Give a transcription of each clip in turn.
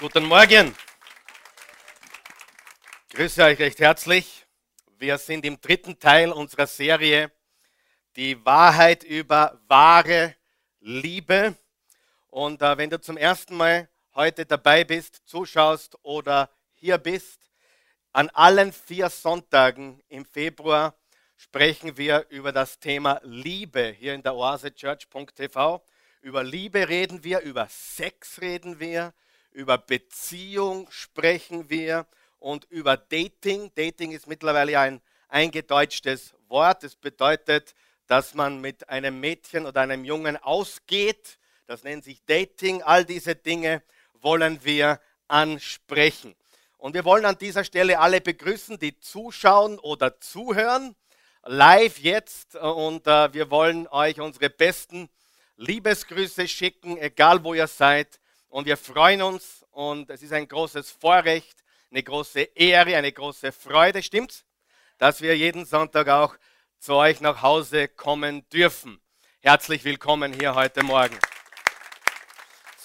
Guten Morgen. Grüße euch recht herzlich. Wir sind im dritten Teil unserer Serie Die Wahrheit über wahre Liebe. Und äh, wenn du zum ersten Mal heute dabei bist, zuschaust oder hier bist, an allen vier Sonntagen im Februar sprechen wir über das Thema Liebe hier in der oasechurch.tv. Über Liebe reden wir, über Sex reden wir, über Beziehung sprechen wir und über Dating. Dating ist mittlerweile ein eingedeutschtes Wort. Das bedeutet, dass man mit einem Mädchen oder einem Jungen ausgeht. Das nennt sich Dating. All diese Dinge wollen wir ansprechen. Und wir wollen an dieser Stelle alle begrüßen, die zuschauen oder zuhören, live jetzt. Und äh, wir wollen euch unsere besten Liebesgrüße schicken, egal wo ihr seid. Und wir freuen uns und es ist ein großes Vorrecht, eine große Ehre, eine große Freude, stimmt's? Dass wir jeden Sonntag auch zu euch nach Hause kommen dürfen. Herzlich willkommen hier heute Morgen.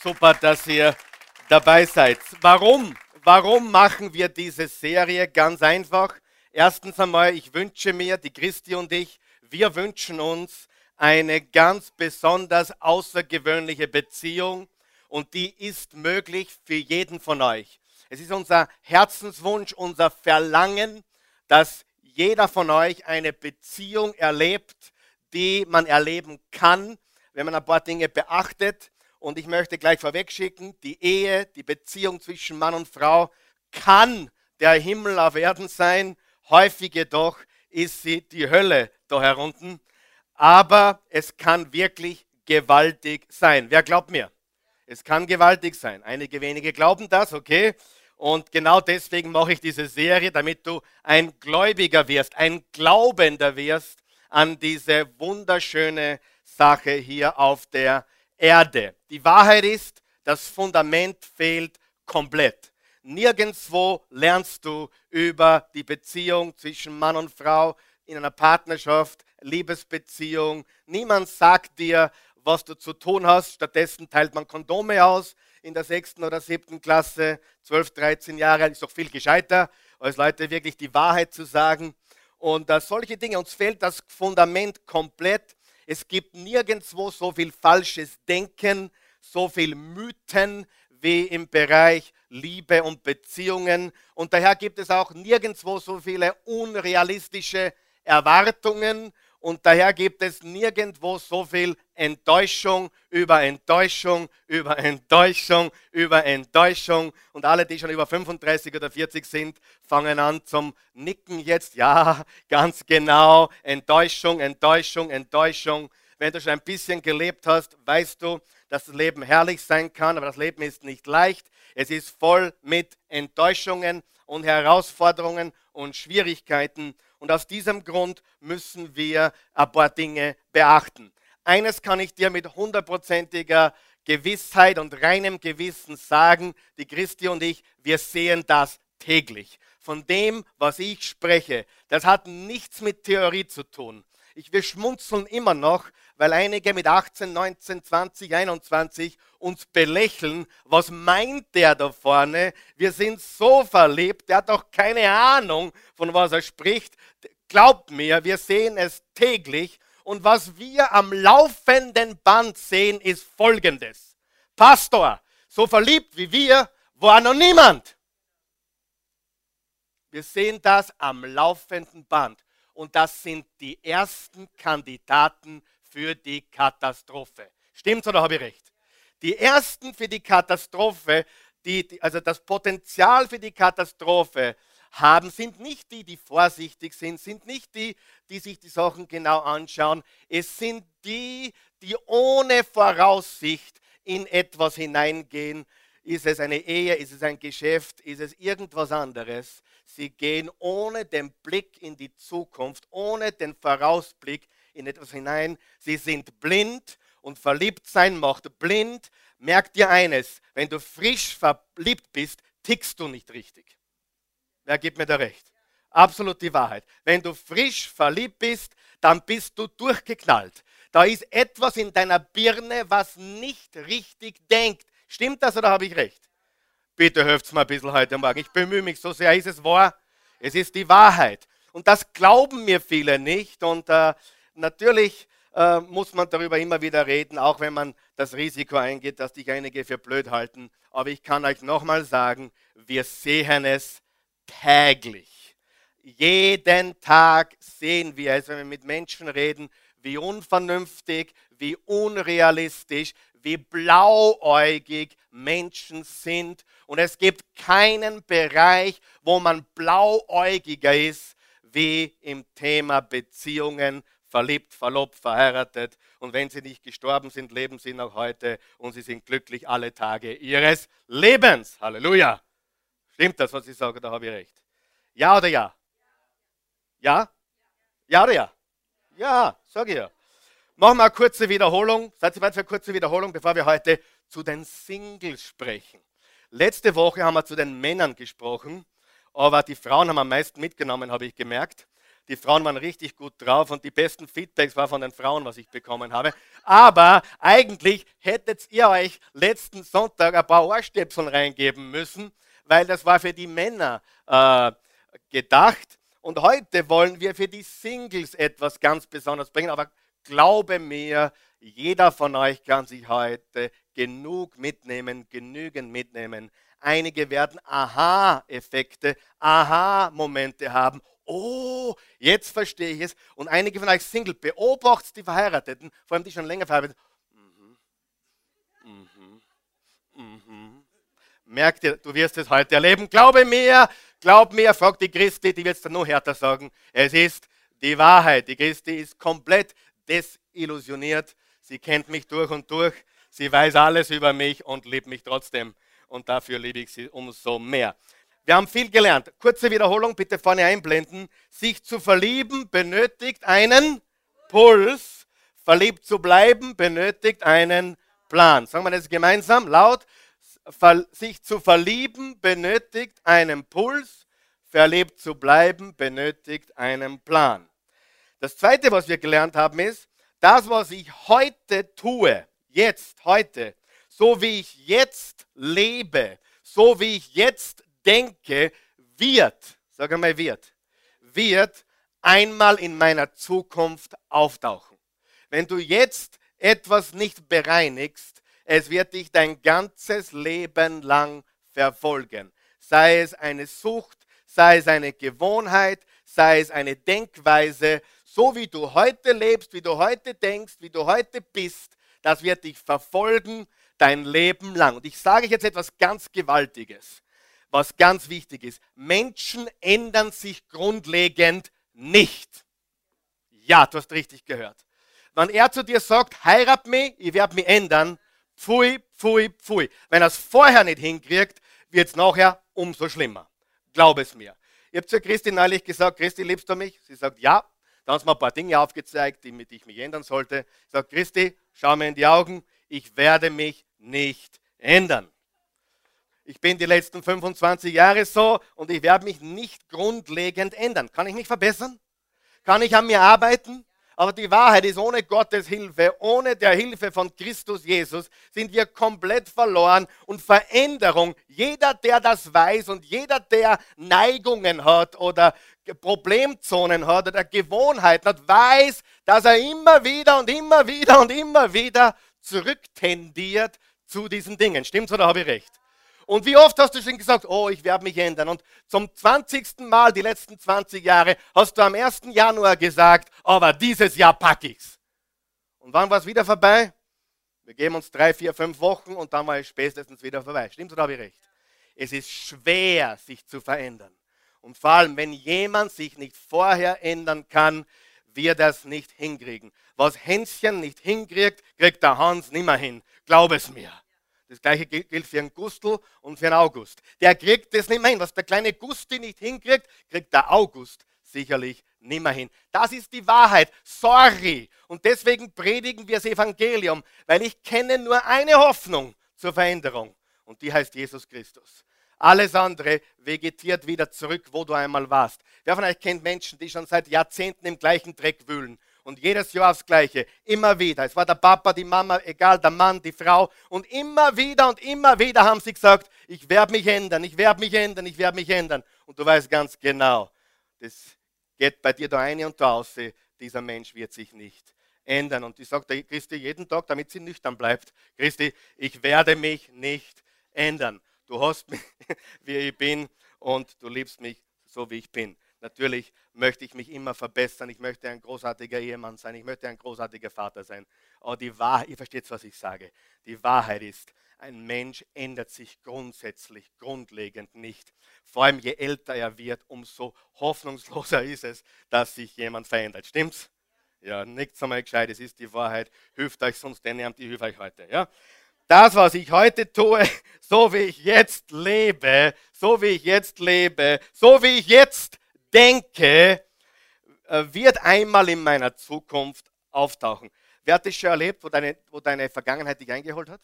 Super, dass ihr dabei seid. Warum? Warum machen wir diese Serie? Ganz einfach. Erstens einmal, ich wünsche mir, die Christi und ich, wir wünschen uns eine ganz besonders außergewöhnliche Beziehung und die ist möglich für jeden von euch. Es ist unser Herzenswunsch, unser Verlangen, dass jeder von euch eine Beziehung erlebt, die man erleben kann, wenn man ein paar Dinge beachtet. Und ich möchte gleich vorwegschicken, die Ehe, die Beziehung zwischen Mann und Frau kann der Himmel auf Erden sein. Häufig jedoch ist sie die Hölle da herunten. Aber es kann wirklich gewaltig sein. Wer glaubt mir? Es kann gewaltig sein. Einige wenige glauben das, okay? Und genau deswegen mache ich diese Serie, damit du ein Gläubiger wirst, ein Glaubender wirst an diese wunderschöne Sache hier auf der Erde. Die Wahrheit ist, das Fundament fehlt komplett. Nirgendwo lernst du über die Beziehung zwischen Mann und Frau in einer Partnerschaft, Liebesbeziehung. Niemand sagt dir, was du zu tun hast. Stattdessen teilt man Kondome aus in der sechsten oder siebten Klasse. 12, 13 Jahre ist doch viel gescheiter, als Leute wirklich die Wahrheit zu sagen. Und uh, solche Dinge, uns fehlt das Fundament komplett. Es gibt nirgendwo so viel falsches Denken, so viel Mythen wie im Bereich Liebe und Beziehungen. Und daher gibt es auch nirgendwo so viele unrealistische Erwartungen und daher gibt es nirgendwo so viel Enttäuschung über Enttäuschung, über Enttäuschung, über Enttäuschung. Und alle, die schon über 35 oder 40 sind, fangen an zum Nicken jetzt. Ja, ganz genau. Enttäuschung, Enttäuschung, Enttäuschung. Wenn du schon ein bisschen gelebt hast, weißt du, dass das Leben herrlich sein kann, aber das Leben ist nicht leicht. Es ist voll mit Enttäuschungen und Herausforderungen und Schwierigkeiten. Und aus diesem Grund müssen wir ein paar Dinge beachten. Eines kann ich dir mit hundertprozentiger Gewissheit und reinem Gewissen sagen, die Christi und ich, wir sehen das täglich. Von dem, was ich spreche, das hat nichts mit Theorie zu tun. Ich, wir schmunzeln immer noch, weil einige mit 18, 19, 20, 21 uns belächeln. Was meint der da vorne? Wir sind so verliebt, der hat doch keine Ahnung, von was er spricht. Glaubt mir, wir sehen es täglich. Und was wir am laufenden Band sehen, ist folgendes. Pastor, so verliebt wie wir war noch niemand. Wir sehen das am laufenden Band. Und das sind die ersten Kandidaten für die Katastrophe. Stimmt's oder habe ich recht? Die ersten für die Katastrophe, die, also das Potenzial für die Katastrophe haben, sind nicht die, die vorsichtig sind, sind nicht die, die sich die Sachen genau anschauen. Es sind die, die ohne Voraussicht in etwas hineingehen. Ist es eine Ehe, ist es ein Geschäft, ist es irgendwas anderes? Sie gehen ohne den Blick in die Zukunft, ohne den Vorausblick in etwas hinein. Sie sind blind und verliebt sein macht blind. Merk dir eines, wenn du frisch verliebt bist, tickst du nicht richtig. Wer gibt mir da recht? Absolut die Wahrheit. Wenn du frisch verliebt bist, dann bist du durchgeknallt. Da ist etwas in deiner Birne, was nicht richtig denkt. Stimmt das oder habe ich recht? Bitte helft mir ein bisschen heute Morgen. Ich bemühe mich so sehr. Ist es wahr? Es ist die Wahrheit. Und das glauben mir viele nicht. Und äh, natürlich äh, muss man darüber immer wieder reden, auch wenn man das Risiko eingeht, dass dich einige für blöd halten. Aber ich kann euch nochmal sagen, wir sehen es täglich. Jeden Tag sehen wir es, wenn wir mit Menschen reden, wie unvernünftig, wie unrealistisch, wie blauäugig Menschen sind. Und es gibt keinen Bereich, wo man blauäugiger ist, wie im Thema Beziehungen, verliebt, verlobt, verheiratet. Und wenn sie nicht gestorben sind, leben sie noch heute und sie sind glücklich alle Tage ihres Lebens. Halleluja. Stimmt das, was ich sage, da habe ich recht. Ja oder ja? Ja? Ja oder ja? Ja, sage ich ja. Machen wir eine kurze Wiederholung. Seid ihr bereit für eine kurze Wiederholung, bevor wir heute zu den Singles sprechen? Letzte Woche haben wir zu den Männern gesprochen, aber die Frauen haben am meisten mitgenommen, habe ich gemerkt. Die Frauen waren richtig gut drauf und die besten Feedbacks waren von den Frauen, was ich bekommen habe. Aber eigentlich hättet ihr euch letzten Sonntag ein paar Ohrstöpseln reingeben müssen, weil das war für die Männer äh, gedacht. Und heute wollen wir für die Singles etwas ganz Besonderes bringen. Aber glaube mir, jeder von euch kann sich heute genug mitnehmen, genügend mitnehmen. Einige werden Aha-Effekte, Aha-Momente haben. Oh, jetzt verstehe ich es. Und einige von euch Single, beobachtet die Verheirateten, vor allem die schon länger verheiratet mhm. Mhm. Mhm. Merkt ihr, du wirst es heute erleben. Glaube mir, glaub mir, fragt die Christi, die wird es dann noch härter sagen. Es ist die Wahrheit. Die Christi ist komplett desillusioniert. Sie kennt mich durch und durch. Sie weiß alles über mich und liebt mich trotzdem. Und dafür liebe ich sie umso mehr. Wir haben viel gelernt. Kurze Wiederholung, bitte vorne einblenden. Sich zu verlieben benötigt einen Puls. Verliebt zu bleiben benötigt einen Plan. Sagen wir das gemeinsam, laut. Sich zu verlieben benötigt einen Puls. Verliebt zu bleiben benötigt einen Plan. Das Zweite, was wir gelernt haben, ist, das, was ich heute tue, jetzt, heute, so wie ich jetzt lebe, so wie ich jetzt denke, wird, sag einmal wird, wird einmal in meiner Zukunft auftauchen. Wenn du jetzt etwas nicht bereinigst, es wird dich dein ganzes Leben lang verfolgen. Sei es eine Sucht, sei es eine Gewohnheit, sei es eine Denkweise, so wie du heute lebst, wie du heute denkst, wie du heute bist, das wird dich verfolgen dein Leben lang. Und ich sage jetzt etwas ganz Gewaltiges, was ganz wichtig ist. Menschen ändern sich grundlegend nicht. Ja, du hast richtig gehört. Wenn er zu dir sagt, heirat mich, ich werde mich ändern, pfui, pfui, pfui. Wenn er es vorher nicht hinkriegt, wird es nachher umso schlimmer. Glaub es mir. Ich habe zu Christi neulich gesagt, Christi, liebst du mich? Sie sagt, ja. Dann hat mir ein paar Dinge aufgezeigt, die ich mich ändern sollte. Ich sage, Christi, schau mir in die Augen, ich werde mich nicht ändern. Ich bin die letzten 25 Jahre so und ich werde mich nicht grundlegend ändern. Kann ich mich verbessern? Kann ich an mir arbeiten? Aber die Wahrheit ist, ohne Gottes Hilfe, ohne der Hilfe von Christus Jesus, sind wir komplett verloren und Veränderung, jeder, der das weiß und jeder, der Neigungen hat oder Problemzonen hat oder Gewohnheiten hat, weiß, dass er immer wieder und immer wieder und immer wieder zurücktendiert zu diesen Dingen. Stimmt's oder habe ich recht? Und wie oft hast du schon gesagt, oh, ich werde mich ändern? Und zum 20. Mal die letzten 20 Jahre hast du am 1. Januar gesagt, aber dieses Jahr packe ich's. Und wann war es wieder vorbei? Wir geben uns drei, vier, fünf Wochen und dann war es spätestens wieder vorbei. Stimmt's oder habe ich recht? Es ist schwer, sich zu verändern. Und vor allem, wenn jemand sich nicht vorher ändern kann, wird es nicht hinkriegen. Was Hänschen nicht hinkriegt, kriegt der Hans nimmer hin. Glaub es mir. Das gleiche gilt für einen Gustl und für einen August. Der kriegt das nicht mehr hin. Was der kleine Gusti nicht hinkriegt, kriegt der August sicherlich nicht mehr hin. Das ist die Wahrheit. Sorry. Und deswegen predigen wir das Evangelium, weil ich kenne nur eine Hoffnung zur Veränderung. Und die heißt Jesus Christus. Alles andere vegetiert wieder zurück, wo du einmal warst. Wer von euch kennt Menschen, die schon seit Jahrzehnten im gleichen Dreck wühlen Und jedes Jahr aufs Gleiche. Immer wieder. Es war der Papa, die Mama, egal, der Mann, die Frau. Und immer wieder und immer wieder haben sie gesagt, ich werde mich ändern, ich werde mich ändern, ich werde mich ändern. Und du weißt ganz genau, das geht bei dir da eine und da aus. Dieser Mensch wird sich nicht ändern. Und ich sage Christi jeden Tag, damit sie nüchtern bleibt. Christi, ich werde mich nicht ändern. Du hast mich, wie ich bin und du liebst mich so, wie ich bin. Natürlich möchte ich mich immer verbessern. Ich möchte ein großartiger Ehemann sein. Ich möchte ein großartiger Vater sein. Aber die Wahrheit, ihr versteht, was ich sage. Die Wahrheit ist, ein Mensch ändert sich grundsätzlich, grundlegend nicht. Vor allem je älter er wird, umso hoffnungsloser ist es, dass sich jemand verändert. Stimmt's? Ja, nichts einmal gescheit, es ist die Wahrheit. Hilft euch sonst denn, die hilft euch heute. Ja? Das, was ich heute tue, so wie ich jetzt lebe, so wie ich jetzt lebe, so wie ich jetzt denke, äh, wird einmal in meiner Zukunft auftauchen. Wer hat das schon erlebt, wo deine, wo deine Vergangenheit dich eingeholt hat?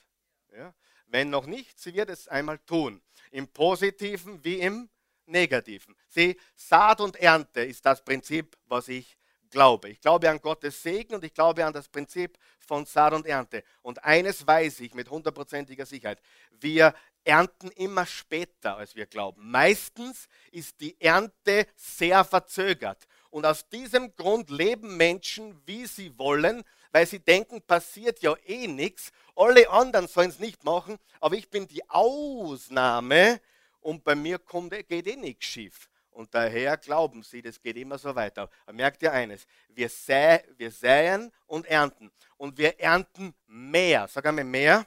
Ja. Wenn noch nicht, sie wird es einmal tun. Im Positiven wie im Negativen. Sieh, Saat und Ernte ist das Prinzip, was ich glaube. Ich glaube an Gottes Segen und ich glaube an das Prinzip von Saat und Ernte. Und eines weiß ich mit hundertprozentiger Sicherheit. Wir ernten immer später, als wir glauben. Meistens ist die Ernte sehr verzögert. Und aus diesem Grund leben Menschen, wie sie wollen, weil sie denken, passiert ja eh nichts. Alle anderen sollen es nicht machen, aber ich bin die Ausnahme und bei mir kommt, geht eh nichts schief. Und daher glauben sie, das geht immer so weiter. Aber merkt ihr eines, wir, sä wir säen und ernten. Und wir ernten mehr. Sag einmal mehr.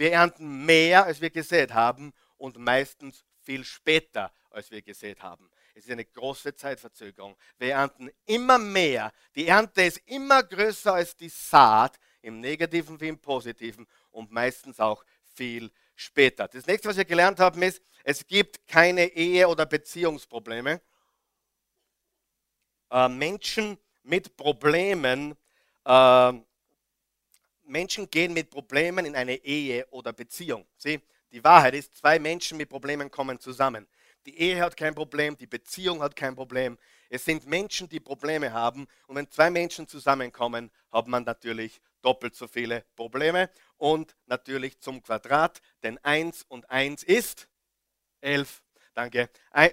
Wir ernten mehr, als wir gesät haben und meistens viel später, als wir gesät haben. Es ist eine große Zeitverzögerung. Wir ernten immer mehr. Die Ernte ist immer größer als die Saat, im negativen wie im positiven und meistens auch viel später. Das nächste, was wir gelernt haben, ist, es gibt keine Ehe- oder Beziehungsprobleme. Äh, Menschen mit Problemen, äh, Menschen gehen mit Problemen in eine Ehe oder Beziehung. Sieh, die Wahrheit ist, zwei Menschen mit Problemen kommen zusammen. Die Ehe hat kein Problem, die Beziehung hat kein Problem. Es sind Menschen, die Probleme haben. Und wenn zwei Menschen zusammenkommen, hat man natürlich doppelt so viele Probleme. Und natürlich zum Quadrat, denn 1 und 1 ist 11. Danke. Ein,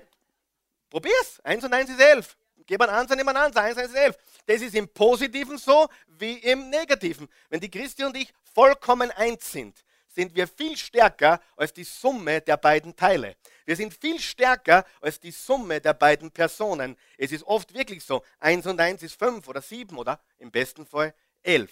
probier's. 1 und 1 ist 11. Ansatz, nimm einen Ansatz. 1 und 1 ist 11. Das ist im Positiven so wie im Negativen. Wenn die Christi und ich vollkommen eins sind, sind wir viel stärker als die Summe der beiden Teile. Wir sind viel stärker als die Summe der beiden Personen. Es ist oft wirklich so, 1 und 1 ist 5 oder 7 oder im besten Fall 11,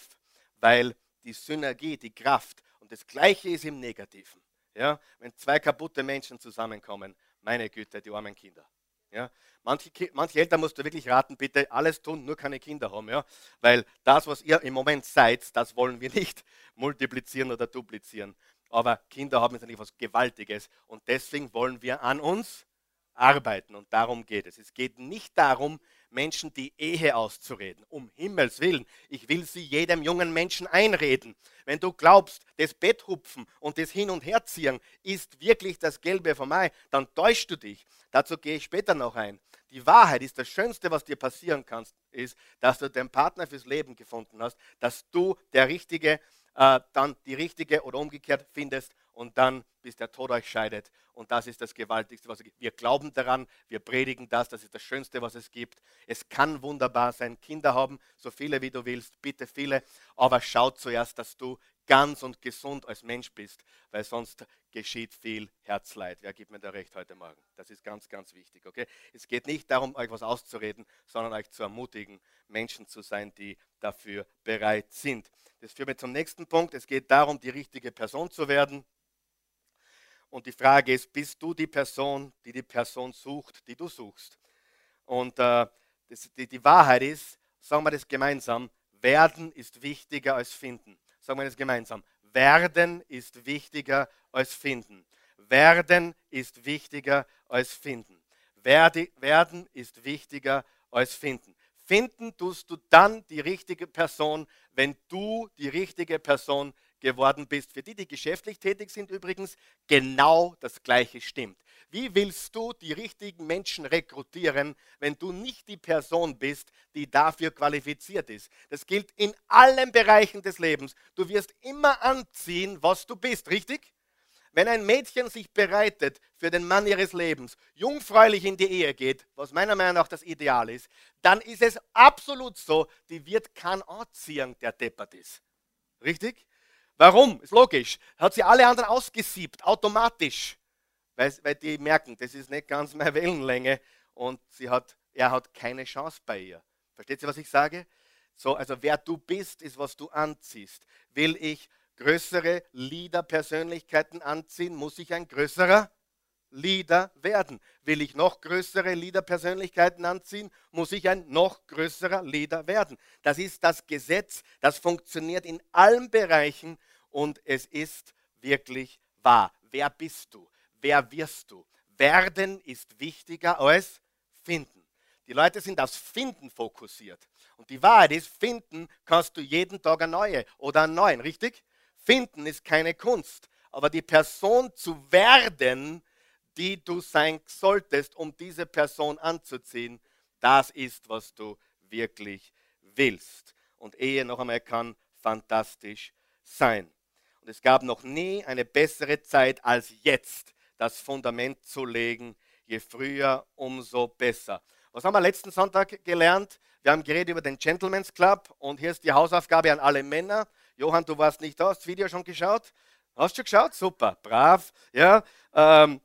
weil die Synergie, die Kraft und das Gleiche ist im Negativen. Ja, wenn zwei kaputte Menschen zusammenkommen, meine Güte, die armen Kinder. Ja, manche, manche Eltern musst du wirklich raten, bitte alles tun, nur keine Kinder haben. Ja, weil das, was ihr im Moment seid, das wollen wir nicht multiplizieren oder duplizieren. Aber Kinder haben jetzt eigentlich was Gewaltiges und deswegen wollen wir an uns arbeiten und darum geht es. Es geht nicht darum, Menschen die Ehe auszureden. Um Himmels Willen, ich will sie jedem jungen Menschen einreden. Wenn du glaubst, das Betthupfen und das Hin- und Herziehen ist wirklich das Gelbe vom Ei, dann täuschst du dich. Dazu gehe ich später noch ein. Die Wahrheit ist das Schönste, was dir passieren kann, ist, dass du den Partner fürs Leben gefunden hast, dass du der Richtige, äh, dann die Richtige oder umgekehrt findest und dann bis der Tod euch scheidet. Und das ist das Gewaltigste, was es gibt. Wir glauben daran, wir predigen das, das ist das Schönste, was es gibt. Es kann wunderbar sein, Kinder haben, so viele wie du willst, bitte viele, aber schau zuerst, dass du ganz und gesund als Mensch bist, weil sonst geschieht viel Herzleid. Wer gibt mir da recht heute Morgen? Das ist ganz, ganz wichtig. Okay? Es geht nicht darum, euch was auszureden, sondern euch zu ermutigen, Menschen zu sein, die dafür bereit sind. Das führt mich zum nächsten Punkt. Es geht darum, die richtige Person zu werden. Und die Frage ist, bist du die Person, die die Person sucht, die du suchst? Und äh, das, die, die Wahrheit ist, sagen wir das gemeinsam, werden ist wichtiger als finden. Sagen wir das gemeinsam. Werden ist wichtiger als finden. Werden ist wichtiger als finden. Werde, werden ist wichtiger als finden. Finden tust du dann die richtige Person, wenn du die richtige Person geworden bist. Für die, die geschäftlich tätig sind übrigens, genau das Gleiche stimmt. Wie willst du die richtigen Menschen rekrutieren, wenn du nicht die Person bist, die dafür qualifiziert ist? Das gilt in allen Bereichen des Lebens. Du wirst immer anziehen, was du bist, richtig? Wenn ein Mädchen sich bereitet für den Mann ihres Lebens, jungfräulich in die Ehe geht, was meiner Meinung nach das Ideal ist, dann ist es absolut so, die wird kein anziehen, der deppert ist. Richtig? Warum? Ist logisch. Hat sie alle anderen ausgesiebt, automatisch. Weil, weil die merken, das ist nicht ganz meine Wellenlänge und sie hat, er hat keine Chance bei ihr. Versteht ihr, was ich sage? So, also wer du bist, ist, was du anziehst. Will ich größere Leader-Persönlichkeiten anziehen, muss ich ein größerer Leader werden. Will ich noch größere Leader-Persönlichkeiten anziehen, muss ich ein noch größerer Leader werden. Das ist das Gesetz, das funktioniert in allen Bereichen und es ist wirklich wahr. Wer bist du? Wer wirst du? Werden ist wichtiger als finden. Die Leute sind aufs Finden fokussiert. Und die Wahrheit ist, finden kannst du jeden Tag eine neue oder einen neuen, richtig? Finden ist keine Kunst, aber die Person zu werden, die du sein solltest, um diese Person anzuziehen, das ist, was du wirklich willst. Und Ehe noch einmal kann fantastisch sein. Und es gab noch nie eine bessere Zeit als jetzt, das Fundament zu legen. Je früher, umso besser. Was haben wir letzten Sonntag gelernt? Wir haben geredet über den Gentleman's Club und hier ist die Hausaufgabe an alle Männer. Johann, du warst nicht da, hast das Video schon geschaut? Hast du geschaut? Super, brav. Ja, ähm,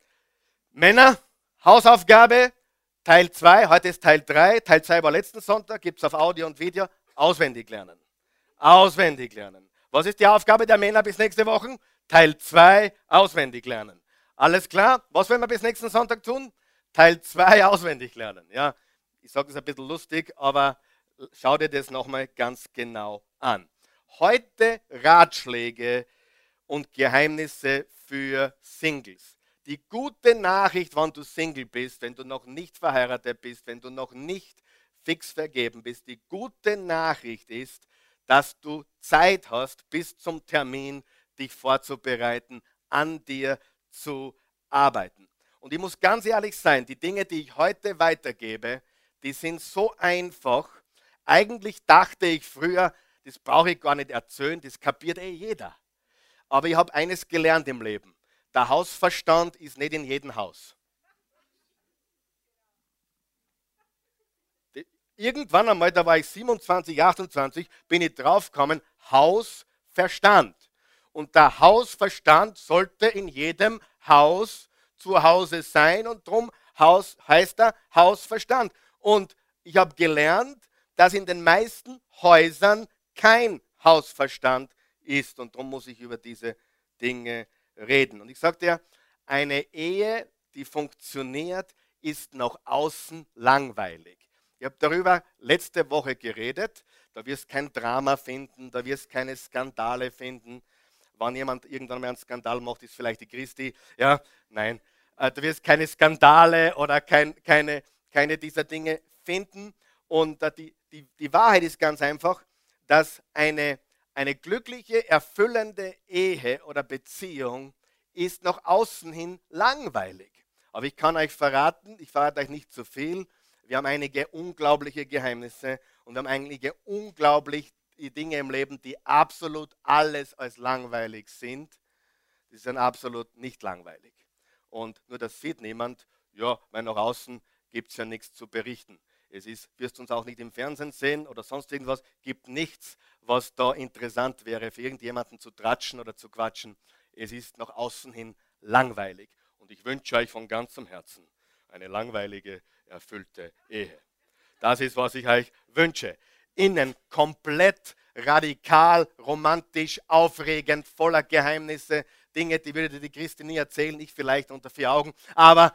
Männer, Hausaufgabe, Teil 2, heute ist Teil 3, Teil 2 war letzten Sonntag, gibt es auf Audio und Video, auswendig lernen. Auswendig lernen. Was ist die Aufgabe der Männer bis nächste Woche? Teil 2, auswendig lernen. Alles klar? Was werden wir bis nächsten Sonntag tun? Teil 2 auswendig lernen. Ja, ich sage es ein bisschen lustig, aber schau dir das nochmal ganz genau an. Heute Ratschläge und Geheimnisse für Singles. Die gute Nachricht, wenn du Single bist, wenn du noch nicht verheiratet bist, wenn du noch nicht fix vergeben bist, die gute Nachricht ist, dass du Zeit hast, bis zum Termin dich vorzubereiten, an dir zu arbeiten. Und ich muss ganz ehrlich sein, die Dinge, die ich heute weitergebe, die sind so einfach. Eigentlich dachte ich früher, das brauche ich gar nicht erzählen, das kapiert eh jeder. Aber ich habe eines gelernt im Leben. Der Hausverstand ist nicht in jedem Haus. Irgendwann einmal, da war ich 27, 28, bin ich draufgekommen, Hausverstand. Und der Hausverstand sollte in jedem Haus zu Hause sein und darum Haus heißt er Hausverstand. Und ich habe gelernt, dass in den meisten Häusern kein Hausverstand ist. Und darum muss ich über diese Dinge reden. Und ich sagte ja, eine Ehe, die funktioniert, ist nach außen langweilig. Ich habe darüber letzte Woche geredet. Da wirst kein Drama finden, da wirst keine Skandale finden. Wenn jemand irgendwann mal einen Skandal macht, ist vielleicht die Christi. Ja, nein. Äh, du wirst keine Skandale oder kein, keine, keine dieser Dinge finden. Und äh, die, die, die Wahrheit ist ganz einfach, dass eine, eine glückliche, erfüllende Ehe oder Beziehung ist nach außen hin langweilig. Aber ich kann euch verraten, ich verrate euch nicht zu viel, wir haben einige unglaubliche Geheimnisse und wir haben einige unglaubliche Dinge im Leben, die absolut alles als langweilig sind. Die sind absolut nicht langweilig. Und nur das sieht niemand, ja, weil nach außen gibt es ja nichts zu berichten. Es ist, wirst uns auch nicht im Fernsehen sehen oder sonst irgendwas. Gibt nichts, was da interessant wäre, für irgendjemanden zu tratschen oder zu quatschen. Es ist nach außen hin langweilig. Und ich wünsche euch von ganzem Herzen eine langweilige, erfüllte Ehe. Das ist, was ich euch wünsche. Innen komplett radikal, romantisch, aufregend, voller Geheimnisse. Dinge, die würde die Christi nie erzählen, ich vielleicht unter vier Augen. Aber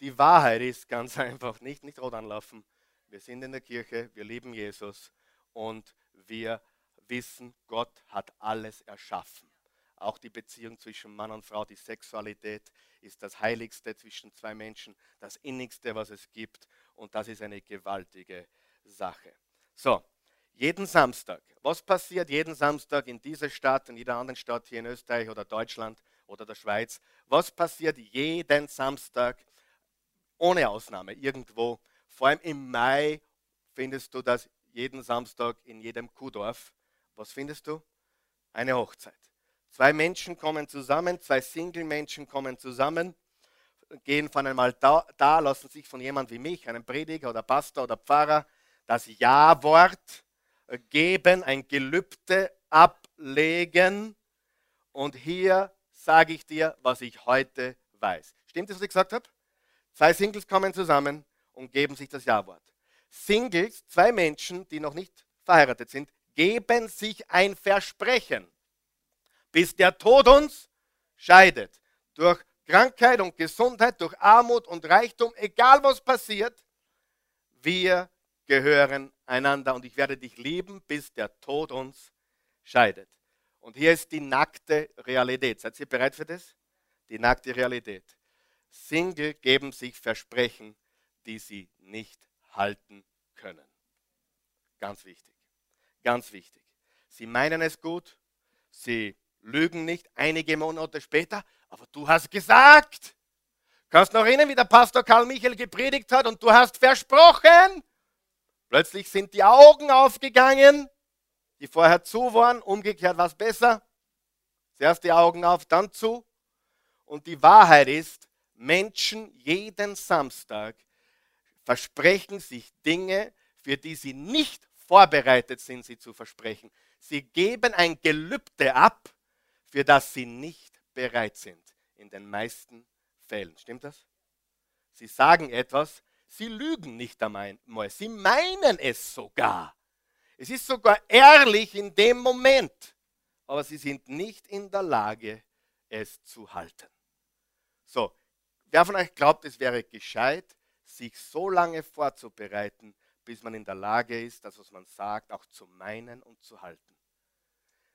die Wahrheit ist ganz einfach, nicht, nicht rot anlaufen. Wir sind in der Kirche, wir lieben Jesus und wir wissen, Gott hat alles erschaffen. Auch die Beziehung zwischen Mann und Frau, die Sexualität ist das Heiligste zwischen zwei Menschen, das Innigste, was es gibt. Und das ist eine gewaltige Sache. So, jeden Samstag. Was passiert jeden Samstag in dieser Stadt, in jeder anderen Stadt hier in Österreich oder Deutschland oder der Schweiz? Was passiert jeden Samstag ohne Ausnahme irgendwo? Vor allem im Mai findest du das jeden Samstag in jedem Kuhdorf. Was findest du? Eine Hochzeit. Zwei Menschen kommen zusammen, zwei Single-Menschen kommen zusammen, gehen von einmal da, da, lassen sich von jemandem wie mich, einem Prediger oder Pastor oder Pfarrer, das Ja-Wort geben, ein Gelübde ablegen. Und hier sage ich dir, was ich heute weiß. Stimmt das, was ich gesagt habe? Zwei Singles kommen zusammen und geben sich das Ja-Wort. Singles, zwei Menschen, die noch nicht verheiratet sind, geben sich ein Versprechen, bis der Tod uns scheidet. Durch Krankheit und Gesundheit, durch Armut und Reichtum, egal was passiert, wir gehören einander und ich werde dich lieben, bis der Tod uns scheidet. Und hier ist die nackte Realität. Seid ihr bereit für das? Die nackte Realität. Single geben sich Versprechen, die sie nicht halten können. Ganz wichtig. Ganz wichtig. Sie meinen es gut, sie lügen nicht einige Monate später, aber du hast gesagt. Kannst noch erinnern, wie der Pastor Karl Michael gepredigt hat und du hast versprochen. Plötzlich sind die Augen aufgegangen, die vorher zu waren, umgekehrt war es besser. Zuerst die Augen auf, dann zu. Und die Wahrheit ist, Menschen jeden Samstag versprechen sich Dinge, für die sie nicht vorbereitet sind, sie zu versprechen. Sie geben ein Gelübde ab, für das sie nicht bereit sind. In den meisten Fällen. Stimmt das? Sie sagen etwas, Sie lügen nicht einmal, sie meinen es sogar. Es ist sogar ehrlich in dem Moment, aber sie sind nicht in der Lage, es zu halten. So, wer von euch glaubt, es wäre gescheit, sich so lange vorzubereiten, bis man in der Lage ist, das, was man sagt, auch zu meinen und zu halten?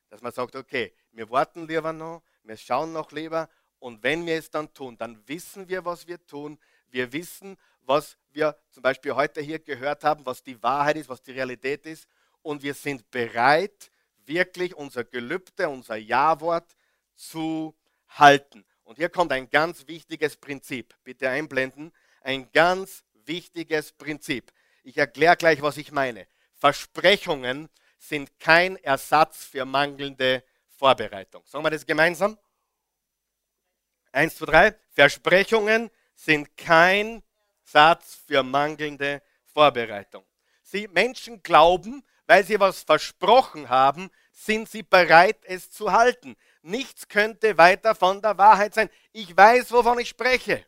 Dass man sagt, okay, wir warten lieber noch, wir schauen noch lieber und wenn wir es dann tun, dann wissen wir, was wir tun. Wir wissen, was wir zum Beispiel heute hier gehört haben, was die Wahrheit ist, was die Realität ist. Und wir sind bereit, wirklich unser Gelübde, unser Ja-Wort zu halten. Und hier kommt ein ganz wichtiges Prinzip. Bitte einblenden. Ein ganz wichtiges Prinzip. Ich erkläre gleich, was ich meine. Versprechungen sind kein Ersatz für mangelnde Vorbereitung. Sagen wir das gemeinsam? Eins, zwei, drei. Versprechungen sind kein Satz für mangelnde Vorbereitung. Sie Menschen glauben, weil sie was versprochen haben, sind sie bereit, es zu halten. Nichts könnte weiter von der Wahrheit sein. Ich weiß, wovon ich spreche.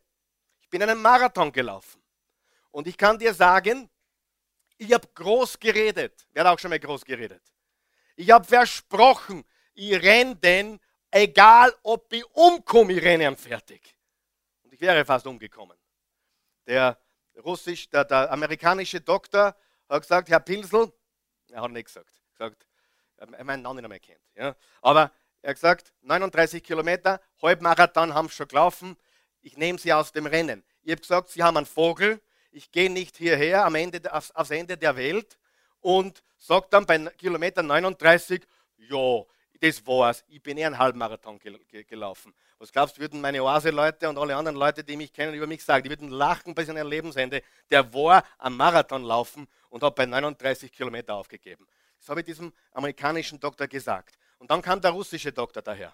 Ich bin einen Marathon gelaufen. Und ich kann dir sagen, ich habe groß geredet. Wer hat auch schon mal groß geredet? Ich habe versprochen, ich renne den, egal ob ich umkomme, ich renne fertig. Und ich wäre fast umgekommen. Der russisch, der, der amerikanische Doktor hat gesagt, Herr Pilsel, er hat nicht gesagt, gesagt er meinen Namen nicht mehr kennt. Ja. Aber er hat gesagt, 39 Kilometer, Halbmarathon haben sie schon gelaufen, ich nehme sie aus dem Rennen. Ich habe gesagt, sie haben einen Vogel, ich gehe nicht hierher am Ende, aufs, aufs Ende der Welt und sage dann bei Kilometer 39, ja, das war's. Ich bin eher einen Halbmarathon gelaufen. Was glaubst du, würden meine Oase-Leute und alle anderen Leute, die mich kennen, über mich sagen? Die würden lachen bis an ihr Lebensende. Der war am Marathon laufen und hat bei 39 Kilometer aufgegeben. Das habe ich diesem amerikanischen Doktor gesagt. Und dann kam der russische Doktor daher.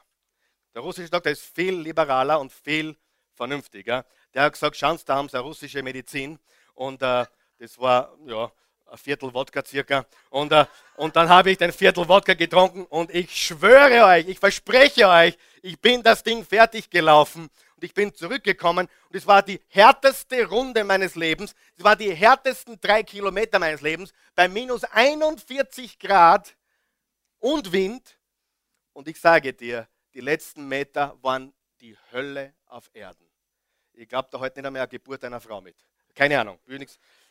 Der russische Doktor ist viel liberaler und viel vernünftiger. Der hat gesagt, schauen Sie, da haben Sie eine russische Medizin. Und äh, das war, ja, ein Viertel Wodka circa. Und, äh, und dann habe ich den Viertel Wodka getrunken und ich schwöre euch, ich verspreche euch, ich bin das Ding fertig gelaufen und ich bin zurückgekommen und es war die härteste Runde meines Lebens. Es war die härtesten drei Kilometer meines Lebens bei minus 41 Grad und Wind. Und ich sage dir, die letzten Meter waren die Hölle auf Erden. Ich glaube da heute nicht mehr eine Geburt einer Frau mit. Keine Ahnung,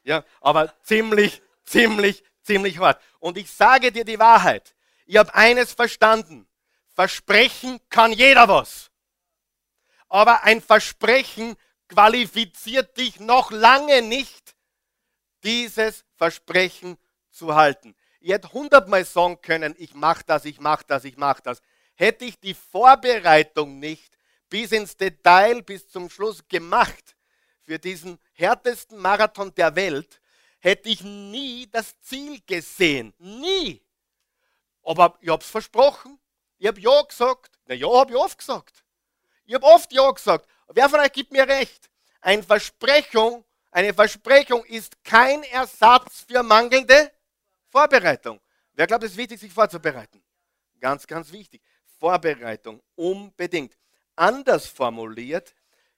ja, aber ziemlich, ziemlich, ziemlich hart. Und ich sage dir die Wahrheit. Ich habe eines verstanden. Versprechen kann jeder was. Aber ein Versprechen qualifiziert dich noch lange nicht, dieses Versprechen zu halten. Ich hätte hundertmal sagen können, ich mache das, ich mache das, ich mache das. Hätte ich die Vorbereitung nicht bis ins Detail, bis zum Schluss gemacht für diesen härtesten Marathon der Welt, hätte ich nie das Ziel gesehen. Nie. Aber ich habe es versprochen. Ich habe Ja gesagt. Na ja, habe ich oft gesagt. Ich habe oft Ja gesagt. Wer von euch gibt mir recht? Eine Versprechung, eine Versprechung ist kein Ersatz für mangelnde Vorbereitung. Wer glaubt, es ist wichtig, sich vorzubereiten? Ganz, ganz wichtig. Vorbereitung, unbedingt. Anders formuliert,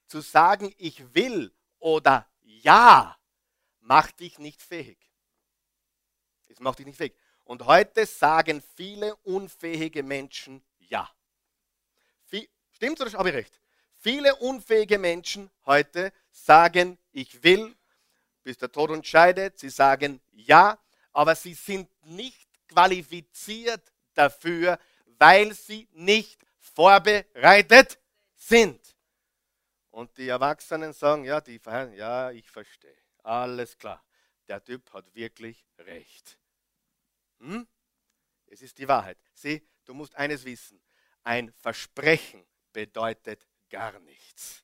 zu sagen, ich will oder ja, macht dich nicht fähig. Es macht dich nicht fähig. Und heute sagen viele unfähige Menschen ja. Stimmt oder habe ich recht? Viele unfähige Menschen heute sagen, ich will, bis der Tod uns scheidet. Sie sagen ja, aber sie sind nicht qualifiziert dafür, weil sie nicht vorbereitet sind. Und die Erwachsenen sagen, ja, die ja, ich verstehe. Alles klar. Der Typ hat wirklich recht. Hm? Es ist die Wahrheit. Sieh, du musst eines wissen. Ein Versprechen bedeutet gar nichts.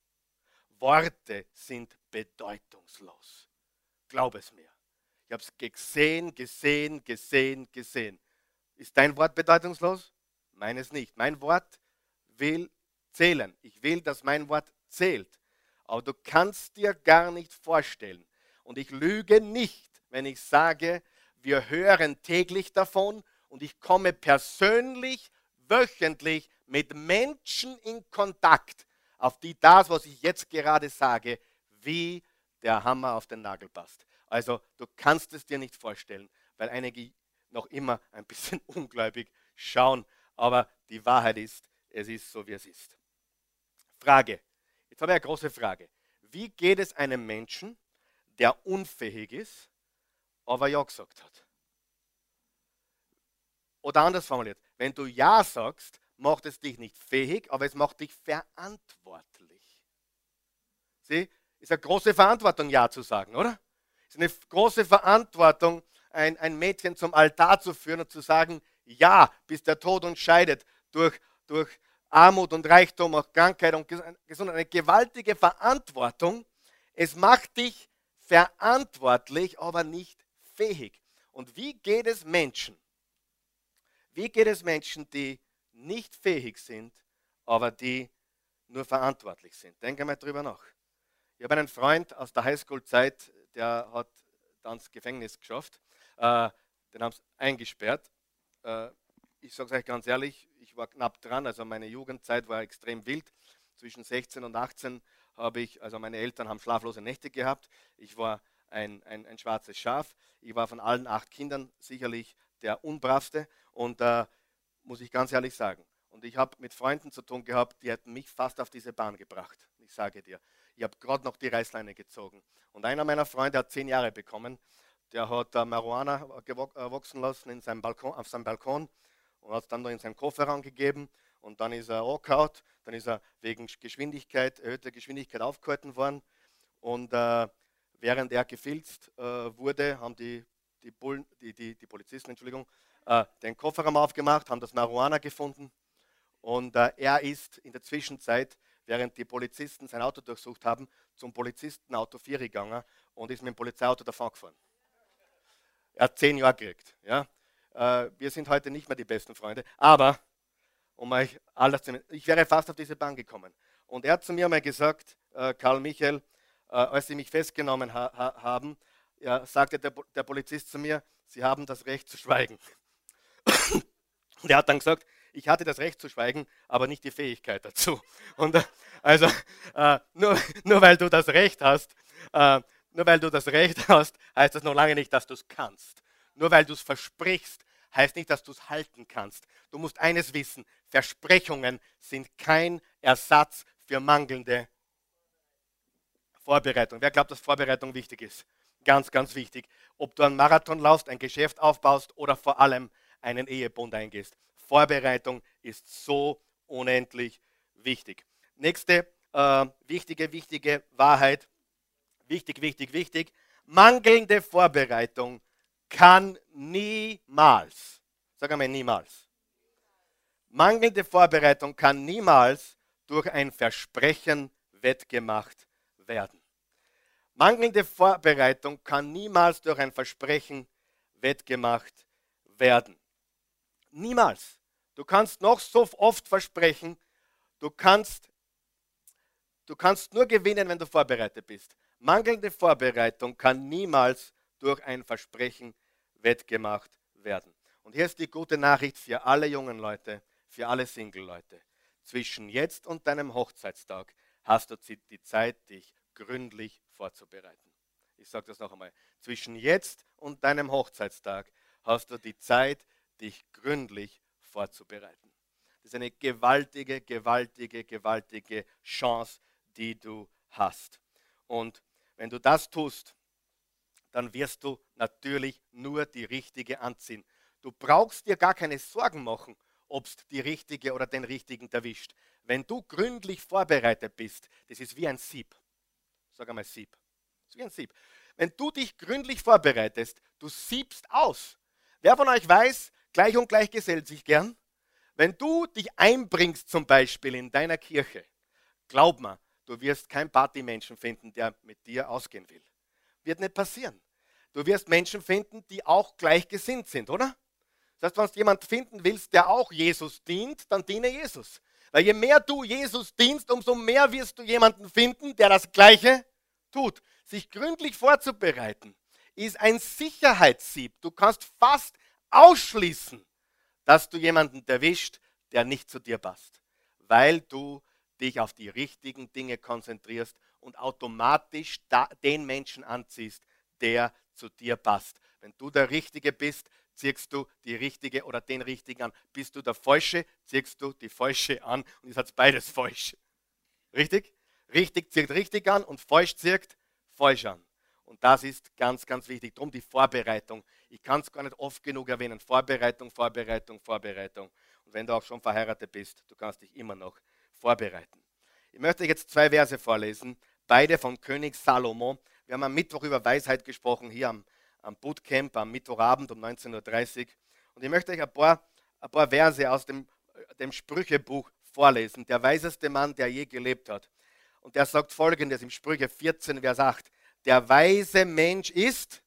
Worte sind bedeutungslos. Glaub es mir. Habe es gesehen, gesehen, gesehen, gesehen. Ist dein Wort bedeutungslos? Meines nicht. Mein Wort will zählen. Ich will, dass mein Wort zählt. Aber du kannst dir gar nicht vorstellen. Und ich lüge nicht, wenn ich sage, wir hören täglich davon und ich komme persönlich, wöchentlich mit Menschen in Kontakt, auf die das, was ich jetzt gerade sage, wie der Hammer auf den Nagel passt. Also du kannst es dir nicht vorstellen, weil einige noch immer ein bisschen ungläubig schauen. Aber die Wahrheit ist, es ist so, wie es ist. Frage. Jetzt habe ich eine große Frage. Wie geht es einem Menschen, der unfähig ist, aber Ja gesagt hat? Oder anders formuliert, wenn du Ja sagst, macht es dich nicht fähig, aber es macht dich verantwortlich. Sieh, ist eine große Verantwortung, Ja zu sagen, oder? Ist eine große Verantwortung, ein, ein Mädchen zum Altar zu führen und zu sagen, ja, bis der Tod uns scheidet, durch, durch Armut und Reichtum, auch Krankheit und Gesundheit. Eine gewaltige Verantwortung. Es macht dich verantwortlich, aber nicht fähig. Und wie geht es Menschen? Wie geht es Menschen, die nicht fähig sind, aber die nur verantwortlich sind. Denke mal drüber nach. Ich habe einen Freund aus der Highschool-Zeit, der hat dann ins Gefängnis geschafft. Äh, den haben sie eingesperrt. Äh, ich sage es euch ganz ehrlich, ich war knapp dran. Also meine Jugendzeit war extrem wild. Zwischen 16 und 18 habe ich, also meine Eltern haben schlaflose Nächte gehabt. Ich war ein, ein, ein schwarzes Schaf. Ich war von allen acht Kindern sicherlich der unbravste. Und äh, muss ich ganz ehrlich sagen. Und ich habe mit Freunden zu tun gehabt, die hätten mich fast auf diese Bahn gebracht. Ich sage dir. Ich habe gerade noch die Reißleine gezogen. Und einer meiner Freunde hat zehn Jahre bekommen. Der hat äh, Marihuana äh, wachsen lassen in seinem Balkon, auf seinem Balkon und hat es dann noch in seinen Kofferraum gegeben. Und dann ist er angehaut. Dann ist er wegen Geschwindigkeit, erhöhter Geschwindigkeit aufgehalten worden. Und äh, während er gefilzt äh, wurde, haben die, die, Bullen, die, die, die Polizisten Entschuldigung, äh, den Kofferraum aufgemacht, haben das Marihuana gefunden und äh, er ist in der Zwischenzeit, während die Polizisten sein Auto durchsucht haben, zum Polizistenauto 4 gegangen und ist mit dem Polizeiauto davon gefahren. Er hat zehn Jahre gekriegt. Ja? Äh, wir sind heute nicht mehr die besten Freunde, aber um euch alles zu nennen, ich wäre fast auf diese Bahn gekommen. Und er hat zu mir mal gesagt, äh, Karl Michael, äh, als sie mich festgenommen ha haben, ja, sagte der, der Polizist zu mir, Sie haben das Recht zu schweigen. Und er hat dann gesagt, ich hatte das Recht zu schweigen, aber nicht die Fähigkeit dazu. Und äh, also äh, nur, nur weil du das Recht hast, äh, nur weil du das Recht hast, heißt das noch lange nicht, dass du es kannst. Nur weil du es versprichst, heißt nicht, dass du es halten kannst. Du musst eines wissen, Versprechungen sind kein Ersatz für mangelnde Vorbereitung. Wer glaubt, dass Vorbereitung wichtig ist? Ganz, ganz wichtig. Ob du einen Marathon laufst, ein Geschäft aufbaust oder vor allem einen Ehebund eingehst. Vorbereitung ist so unendlich wichtig. Nächste äh, wichtige, wichtige Wahrheit. Wichtig, wichtig, wichtig. Mangelnde Vorbereitung kann niemals, sag einmal niemals, mangelnde Vorbereitung kann niemals durch ein Versprechen wettgemacht werden. Mangelnde Vorbereitung kann niemals durch ein Versprechen wettgemacht werden. Niemals. Du kannst noch so oft versprechen, du kannst, du kannst nur gewinnen, wenn du vorbereitet bist. Mangelnde Vorbereitung kann niemals durch ein Versprechen wettgemacht werden. Und hier ist die gute Nachricht für alle jungen Leute, für alle Single-Leute. Zwischen jetzt und deinem Hochzeitstag hast du die Zeit, dich gründlich vorzubereiten. Ich sage das noch einmal. Zwischen jetzt und deinem Hochzeitstag hast du die Zeit, dich gründlich vorzubereiten. Das ist eine gewaltige, gewaltige, gewaltige Chance, die du hast. Und wenn du das tust, dann wirst du natürlich nur die richtige anziehen. Du brauchst dir gar keine Sorgen machen, ob es die richtige oder den richtigen erwischt. Wenn du gründlich vorbereitet bist, das ist wie ein Sieb. Sag einmal Sieb. Das ist wie ein Sieb. Wenn du dich gründlich vorbereitest, du siebst aus. Wer von euch weiß, gleich und gleich gesellt sich gern? Wenn du dich einbringst zum Beispiel in deiner Kirche, glaub mir, du wirst keinen Partymenschen finden, der mit dir ausgehen will. Wird nicht passieren. Du wirst Menschen finden, die auch gleichgesinnt sind, oder? Das heißt, wenn du jemanden finden willst, der auch Jesus dient, dann diene Jesus. Weil je mehr du Jesus dienst, umso mehr wirst du jemanden finden, der das Gleiche tut. Sich gründlich vorzubereiten ist ein Sicherheitssieb. Du kannst fast ausschließen, dass du jemanden erwischt, der nicht zu dir passt. Weil du dich auf die richtigen Dinge konzentrierst und automatisch den Menschen anziehst, der zu dir passt. Wenn du der Richtige bist, ziehst du die richtige oder den richtigen an. Bist du der Falsche, ziehst du die Falsche an und ist hat beides falsch. Richtig? Richtig zieht richtig an und falsch zieht falsch an. Und das ist ganz, ganz wichtig. Darum die Vorbereitung. Ich kann es gar nicht oft genug erwähnen. Vorbereitung, Vorbereitung, Vorbereitung. Und wenn du auch schon verheiratet bist, du kannst dich immer noch vorbereiten. Ich möchte jetzt zwei Verse vorlesen, beide von König Salomo. Wir haben am Mittwoch über Weisheit gesprochen, hier am am Bootcamp am Mittwochabend um 19.30 Uhr. Und ich möchte euch ein paar, ein paar Verse aus dem, dem Sprüchebuch vorlesen. Der weiseste Mann, der je gelebt hat. Und der sagt folgendes im Sprüche 14, Vers 8. Der weise Mensch ist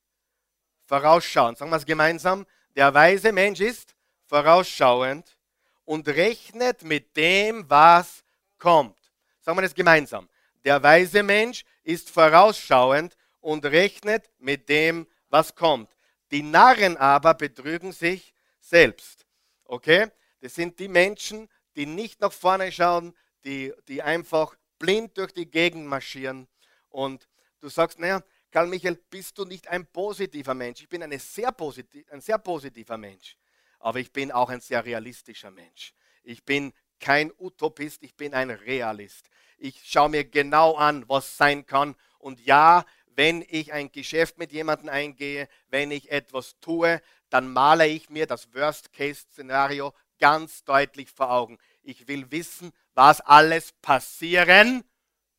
vorausschauend. Sagen wir es gemeinsam. Der weise Mensch ist vorausschauend und rechnet mit dem, was kommt. Sagen wir das gemeinsam. Der weise Mensch ist vorausschauend und rechnet mit dem, was kommt. Die Narren aber betrügen sich selbst. Okay? Das sind die Menschen, die nicht nach vorne schauen, die, die einfach blind durch die Gegend marschieren. Und du sagst, naja, Karl Michael, bist du nicht ein positiver Mensch? Ich bin eine sehr positiv, ein sehr positiver Mensch. Aber ich bin auch ein sehr realistischer Mensch. Ich bin kein Utopist, ich bin ein Realist. Ich schaue mir genau an, was sein kann. Und ja, wenn ich ein Geschäft mit jemandem eingehe, wenn ich etwas tue, dann male ich mir das Worst-Case-Szenario ganz deutlich vor Augen. Ich will wissen, was alles passieren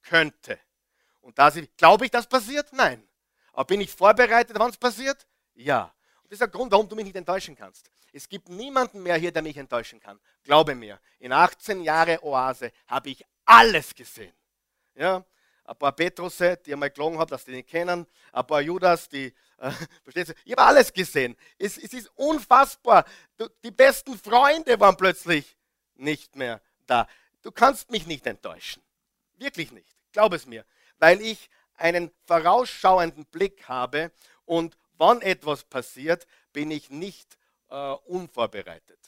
könnte. Und da glaube ich, das passiert? Nein. Aber bin ich vorbereitet, wann es passiert? Ja. Und das ist der Grund, warum du mich nicht enttäuschen kannst. Es gibt niemanden mehr hier, der mich enttäuschen kann. Glaube mir, in 18 Jahren Oase habe ich alles gesehen. Ja, ein paar Petrusse, die einmal gelogen haben, dass die nicht kennen, ein paar Judas, die, äh, verstehst du? Ich habe alles gesehen. Es, es ist unfassbar. Du, die besten Freunde waren plötzlich nicht mehr da. Du kannst mich nicht enttäuschen. Wirklich nicht. Glaub es mir. Weil ich einen vorausschauenden Blick habe und wann etwas passiert, bin ich nicht äh, unvorbereitet.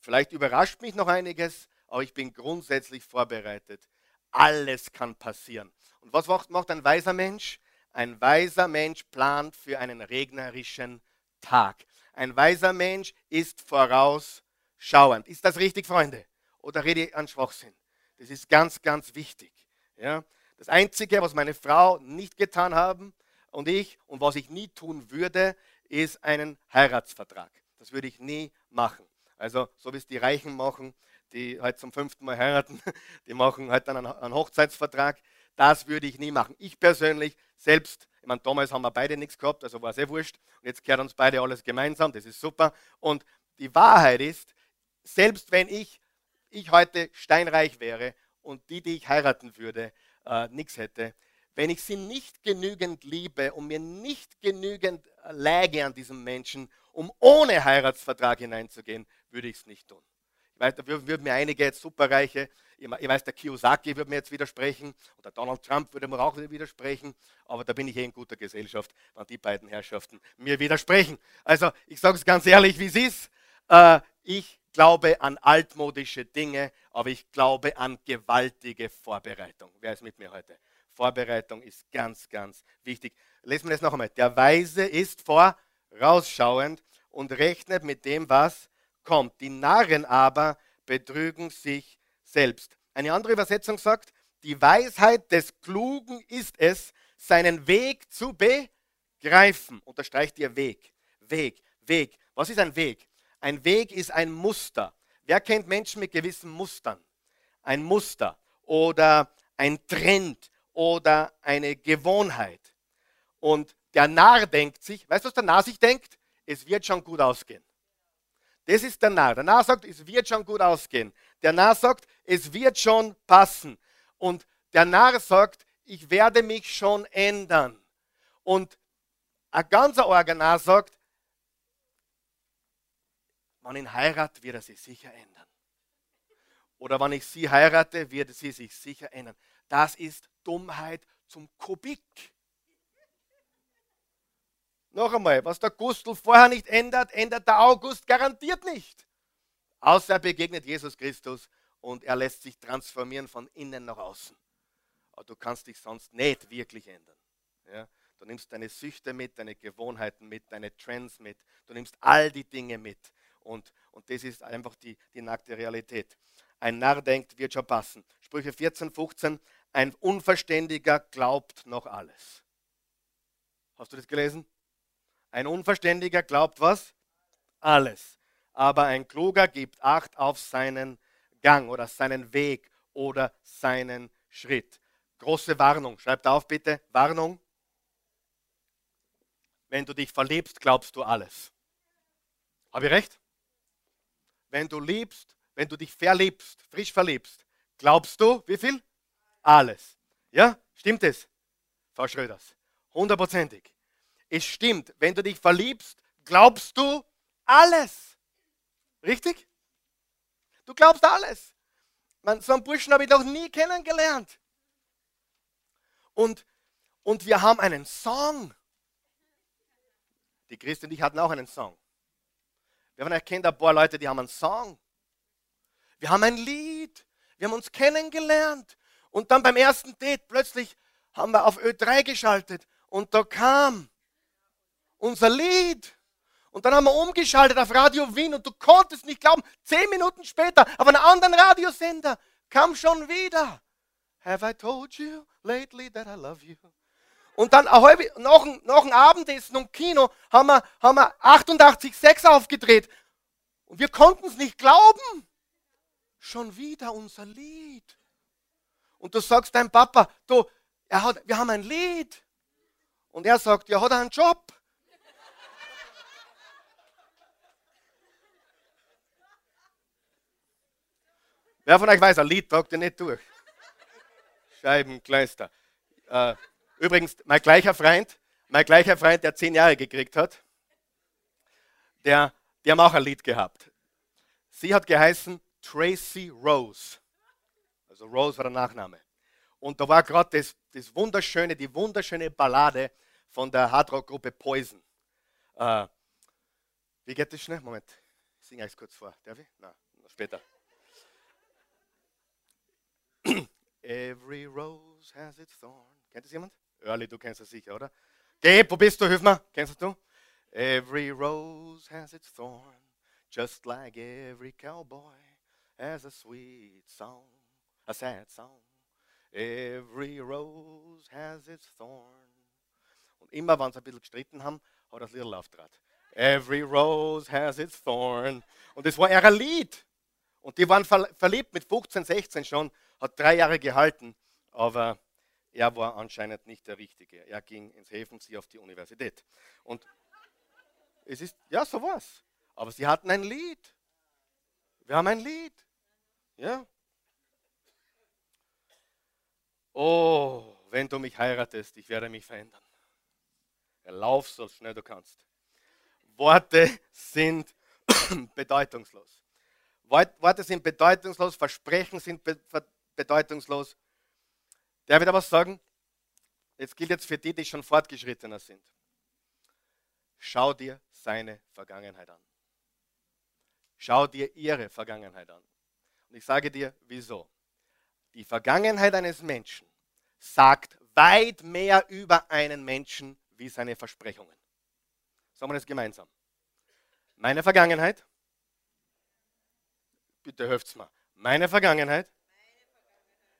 Vielleicht überrascht mich noch einiges, aber ich bin grundsätzlich vorbereitet. Alles kann passieren. Und was macht ein weiser Mensch? Ein weiser Mensch plant für einen regnerischen Tag. Ein weiser Mensch ist vorausschauend. Ist das richtig, Freunde? Oder rede ich an Schwachsinn? Das ist ganz, ganz wichtig. Ja? Das Einzige, was meine Frau nicht getan haben und ich und was ich nie tun würde, ist einen Heiratsvertrag. Das würde ich nie machen. Also so wie es die Reichen machen, die halt zum fünften Mal heiraten, die machen halt dann einen Hochzeitsvertrag. Das würde ich nie machen. Ich persönlich, selbst Ich meine, damals haben wir beide nichts gehabt, also war es eh wurscht. Und jetzt gehört uns beide alles gemeinsam, das ist super. Und die Wahrheit ist, selbst wenn ich, ich heute steinreich wäre und die, die ich heiraten würde, äh, nichts hätte, wenn ich sie nicht genügend liebe und mir nicht genügend läge an diesem Menschen, um ohne Heiratsvertrag hineinzugehen, würde ich es nicht tun. Ich weiß, da würden mir einige jetzt superreiche, ich weiß, der Kiyosaki würde mir jetzt widersprechen oder Donald Trump würde mir auch widersprechen, aber da bin ich eh in guter Gesellschaft, wenn die beiden Herrschaften mir widersprechen. Also ich sage es ganz ehrlich, wie es ist. Äh, ich glaube an altmodische Dinge, aber ich glaube an gewaltige Vorbereitung. Wer ist mit mir heute? Vorbereitung ist ganz, ganz wichtig. Lesen wir das noch einmal. Der Weise ist vorausschauend und rechnet mit dem, was kommt. Die Narren aber betrügen sich selbst. Eine andere Übersetzung sagt, die Weisheit des Klugen ist es, seinen Weg zu begreifen. Unterstreicht ihr Weg. Weg, Weg. Was ist ein Weg? Ein Weg ist ein Muster. Wer kennt Menschen mit gewissen Mustern? Ein Muster oder ein Trend oder eine Gewohnheit. Und der Narr denkt sich, weißt du, was der Narr sich denkt? Es wird schon gut ausgehen. Das ist der Narr. Der Narr sagt, es wird schon gut ausgehen. Der Narr sagt, es wird schon passen. Und der Narr sagt, ich werde mich schon ändern. Und ein ganzer Organar sagt, wenn ich heirate, wird er sich sicher ändern. Oder wenn ich sie heirate, wird sie sich sicher ändern. Das ist Dummheit zum Kubik. Noch einmal, was der Gustl vorher nicht ändert, ändert der August garantiert nicht. Außer er begegnet Jesus Christus und er lässt sich transformieren von innen nach außen. Aber du kannst dich sonst nicht wirklich ändern. Ja? Du nimmst deine Süchte mit, deine Gewohnheiten mit, deine Trends mit. Du nimmst all die Dinge mit. Und, und das ist einfach die, die nackte Realität. Ein Narr denkt, wird schon passen. Sprüche 14, 15. Ein Unverständiger glaubt noch alles. Hast du das gelesen? Ein Unverständiger glaubt was? Alles. Aber ein Kluger gibt Acht auf seinen Gang oder seinen Weg oder seinen Schritt. Große Warnung. Schreibt auf bitte. Warnung. Wenn du dich verliebst, glaubst du alles. Habe ich recht? Wenn du liebst, wenn du dich verliebst, frisch verliebst, glaubst du, wie viel? Alles. Ja, stimmt es? Frau Schröders. Hundertprozentig. Es stimmt, wenn du dich verliebst, glaubst du alles. Richtig? Du glaubst alles. Man, so einen Burschen habe ich noch nie kennengelernt. Und, und wir haben einen Song. Die Christen und ich hatten auch einen Song. Wir haben erkennt ein paar Leute, die haben einen Song. Wir haben ein Lied. Wir haben uns kennengelernt. Und dann beim ersten Date plötzlich haben wir auf Ö3 geschaltet und da kam unser Lied. Und dann haben wir umgeschaltet auf Radio Wien und du konntest nicht glauben, zehn Minuten später auf einem anderen Radiosender kam schon wieder. Have I told you lately that I love you? Und dann nach, nach dem Abendessen und Kino haben wir, haben wir 88,6 aufgedreht. Und wir konnten es nicht glauben schon wieder unser Lied. Und du sagst deinem Papa, du, er hat, wir haben ein Lied. Und er sagt, ja, hat er einen Job? Wer von euch weiß, ein Lied tragt ihr nicht durch. Scheibenkleister. Äh, übrigens, mein gleicher Freund, mein gleicher Freund, der zehn Jahre gekriegt hat, der, die haben auch ein Lied gehabt. Sie hat geheißen Tracy Rose. Also Rose war der Nachname. Und da war gerade das, das wunderschöne, die wunderschöne Ballade von der Hardrock-Gruppe Poison. Äh, wie geht das schnell? Moment, ich singe euch kurz vor. Darf ich? Nein, später. Every rose has its thorn. Kennt das jemand? Early, du kennst das sicher, oder? Gabe, wo bist du? Hilf mir. Kennst du? Every rose has its thorn, just like every cowboy has a sweet song, a sad song. Every rose has its thorn. Und immer, wenn sie ein bisschen gestritten haben, hat das Lied auftrat. Every rose has its thorn. Und das war ihr Lied. Und die waren verliebt mit 15, 16 schon, hat drei Jahre gehalten, aber er war anscheinend nicht der Richtige. Er ging ins Häfen, sie auf die Universität. Und es ist, ja, so war's. Aber sie hatten ein Lied. Wir haben ein Lied. Ja. Oh, wenn du mich heiratest, ich werde mich verändern. Lauf so schnell du kannst. Worte sind bedeutungslos. Worte sind bedeutungslos, Versprechen sind bedeutungslos. Der wird aber sagen, jetzt gilt jetzt für die, die schon fortgeschrittener sind. Schau dir seine Vergangenheit an. Schau dir ihre Vergangenheit an. Und ich sage dir, wieso. Die Vergangenheit eines Menschen sagt weit mehr über einen Menschen wie seine Versprechungen. Sagen wir das gemeinsam. Meine Vergangenheit, bitte helft's mir, meine Vergangenheit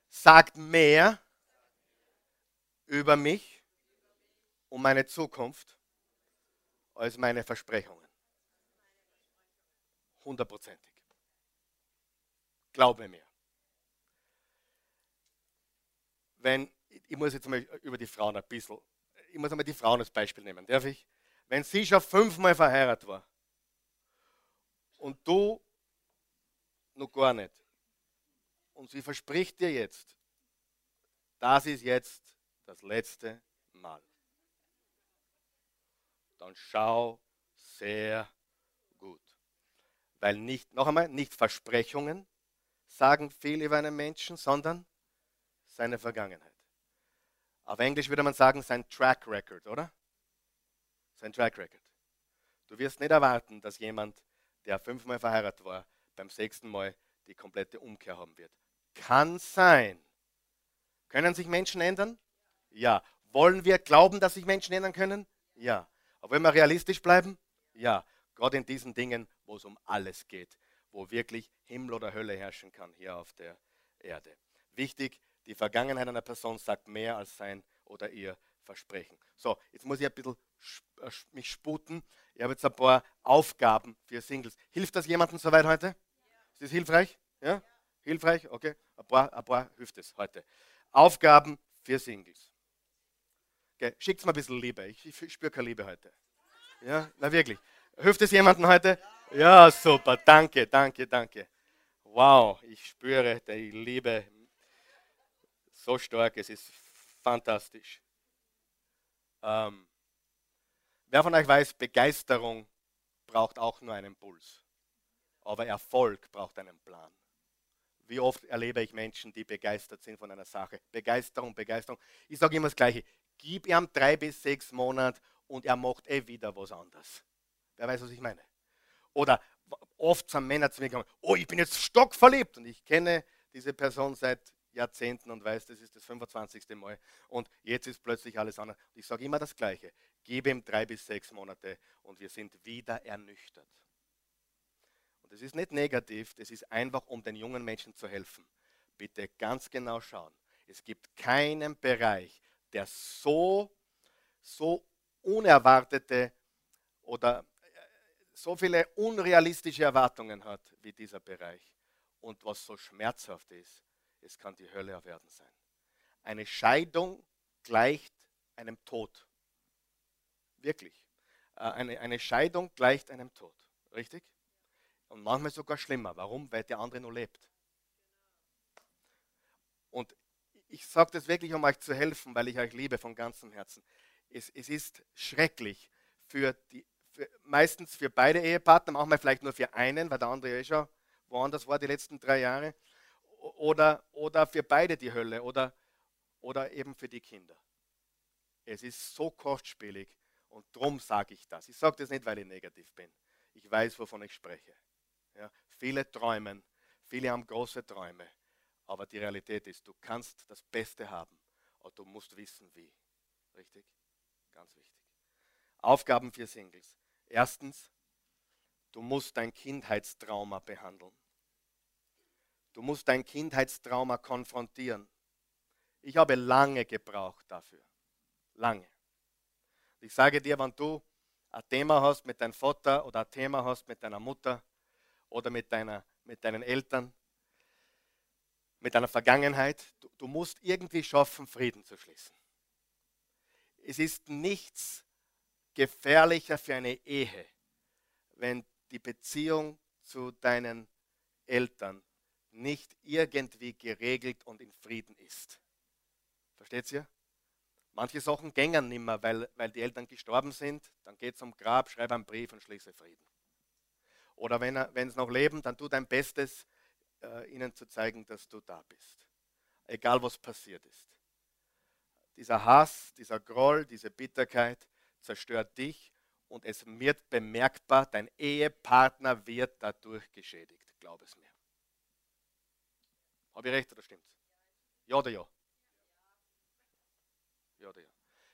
sagt mehr über mich und meine Zukunft als meine Versprechungen. Hundertprozentig. Glaube mir. Wenn, ich muss jetzt mal über die Frauen ein bisschen, ich muss einmal die Frauen als Beispiel nehmen, darf ich? Wenn sie schon fünfmal verheiratet war und du noch gar nicht, und sie verspricht dir jetzt, das ist jetzt das letzte Mal, dann schau sehr gut. Weil nicht, noch einmal, nicht Versprechungen sagen viel über einen Menschen, sondern seine Vergangenheit. Auf Englisch würde man sagen, sein Track Record, oder? Sein Track Record. Du wirst nicht erwarten, dass jemand, der fünfmal verheiratet war, beim sechsten Mal die komplette Umkehr haben wird. Kann sein. Können sich Menschen ändern? Ja. Wollen wir glauben, dass sich Menschen ändern können? Ja. Aber wenn wir realistisch bleiben? Ja. Gerade in diesen Dingen, wo es um alles geht, wo wirklich Himmel oder Hölle herrschen kann hier auf der Erde. Wichtig, die Vergangenheit einer Person sagt mehr als sein oder ihr Versprechen. So, jetzt muss ich ein bisschen äh, mich sputen. Ich habe jetzt ein paar Aufgaben für Singles. Hilft das jemandem soweit heute? Ja. Ist das hilfreich? Ja? ja? Hilfreich? Okay. Ein paar, ein paar hilft es heute. Aufgaben für Singles. Okay. Schickt mir ein bisschen Liebe. Ich, ich spüre keine Liebe heute. Ja, na wirklich. Hilft es jemandem heute? Ja, super. Danke, danke, danke. Wow, ich spüre die Liebe so stark. Es ist fantastisch. Ähm, wer von euch weiß, Begeisterung braucht auch nur einen Puls. Aber Erfolg braucht einen Plan. Wie oft erlebe ich Menschen, die begeistert sind von einer Sache. Begeisterung, Begeisterung. Ich sage immer das Gleiche. Gib ihm drei bis sechs Monate und er macht eh wieder was anderes. Wer weiß, was ich meine? Oder oft sind Männer zu mir gekommen, oh, ich bin jetzt stockverliebt und ich kenne diese Person seit Jahrzehnten und weiß, das ist das 25. Mal und jetzt ist plötzlich alles anders. Und ich sage immer das Gleiche, gebe ihm drei bis sechs Monate und wir sind wieder ernüchtert. Und das ist nicht negativ, das ist einfach, um den jungen Menschen zu helfen. Bitte ganz genau schauen. Es gibt keinen Bereich, der so, so unerwartete oder äh, so viele unrealistische Erwartungen hat wie dieser Bereich. Und was so schmerzhaft ist, es kann die Hölle auf sein. Eine Scheidung gleicht einem Tod. Wirklich. Äh, eine, eine Scheidung gleicht einem Tod. Richtig? Und manchmal sogar schlimmer. Warum? Weil der andere nur lebt. Und ich sage das wirklich, um euch zu helfen, weil ich euch liebe von ganzem Herzen. Es, es ist schrecklich für die, für, meistens für beide Ehepartner, manchmal vielleicht nur für einen, weil der andere eh schon woanders war die letzten drei Jahre oder, oder für beide die Hölle oder, oder eben für die Kinder. Es ist so kostspielig und darum sage ich das. Ich sage das nicht, weil ich negativ bin. Ich weiß, wovon ich spreche. Ja, viele träumen, viele haben große Träume, aber die Realität ist, du kannst das Beste haben, aber du musst wissen, wie. Richtig? Ganz wichtig. Aufgaben für Singles. Erstens, du musst dein Kindheitstrauma behandeln. Du musst dein Kindheitstrauma konfrontieren. Ich habe lange gebraucht dafür. Lange. Ich sage dir, wenn du ein Thema hast mit deinem Vater oder ein Thema hast mit deiner Mutter oder mit, deiner, mit deinen Eltern, mit deiner Vergangenheit, du, du musst irgendwie schaffen, Frieden zu schließen. Es ist nichts gefährlicher für eine Ehe, wenn die Beziehung zu deinen Eltern nicht irgendwie geregelt und in Frieden ist. Versteht ihr? Manche Sachen gängen nicht mehr, weil, weil die Eltern gestorben sind. Dann geht zum Grab, schreib einen Brief und schließe Frieden. Oder wenn, wenn sie noch leben, dann tu dein Bestes, äh, ihnen zu zeigen, dass du da bist. Egal was passiert ist. Dieser Hass, dieser Groll, diese Bitterkeit zerstört dich und es wird bemerkbar, dein Ehepartner wird dadurch geschädigt. Glaub es mir. Habe ich recht oder stimmt's? Ja oder ja? Ja oder ja?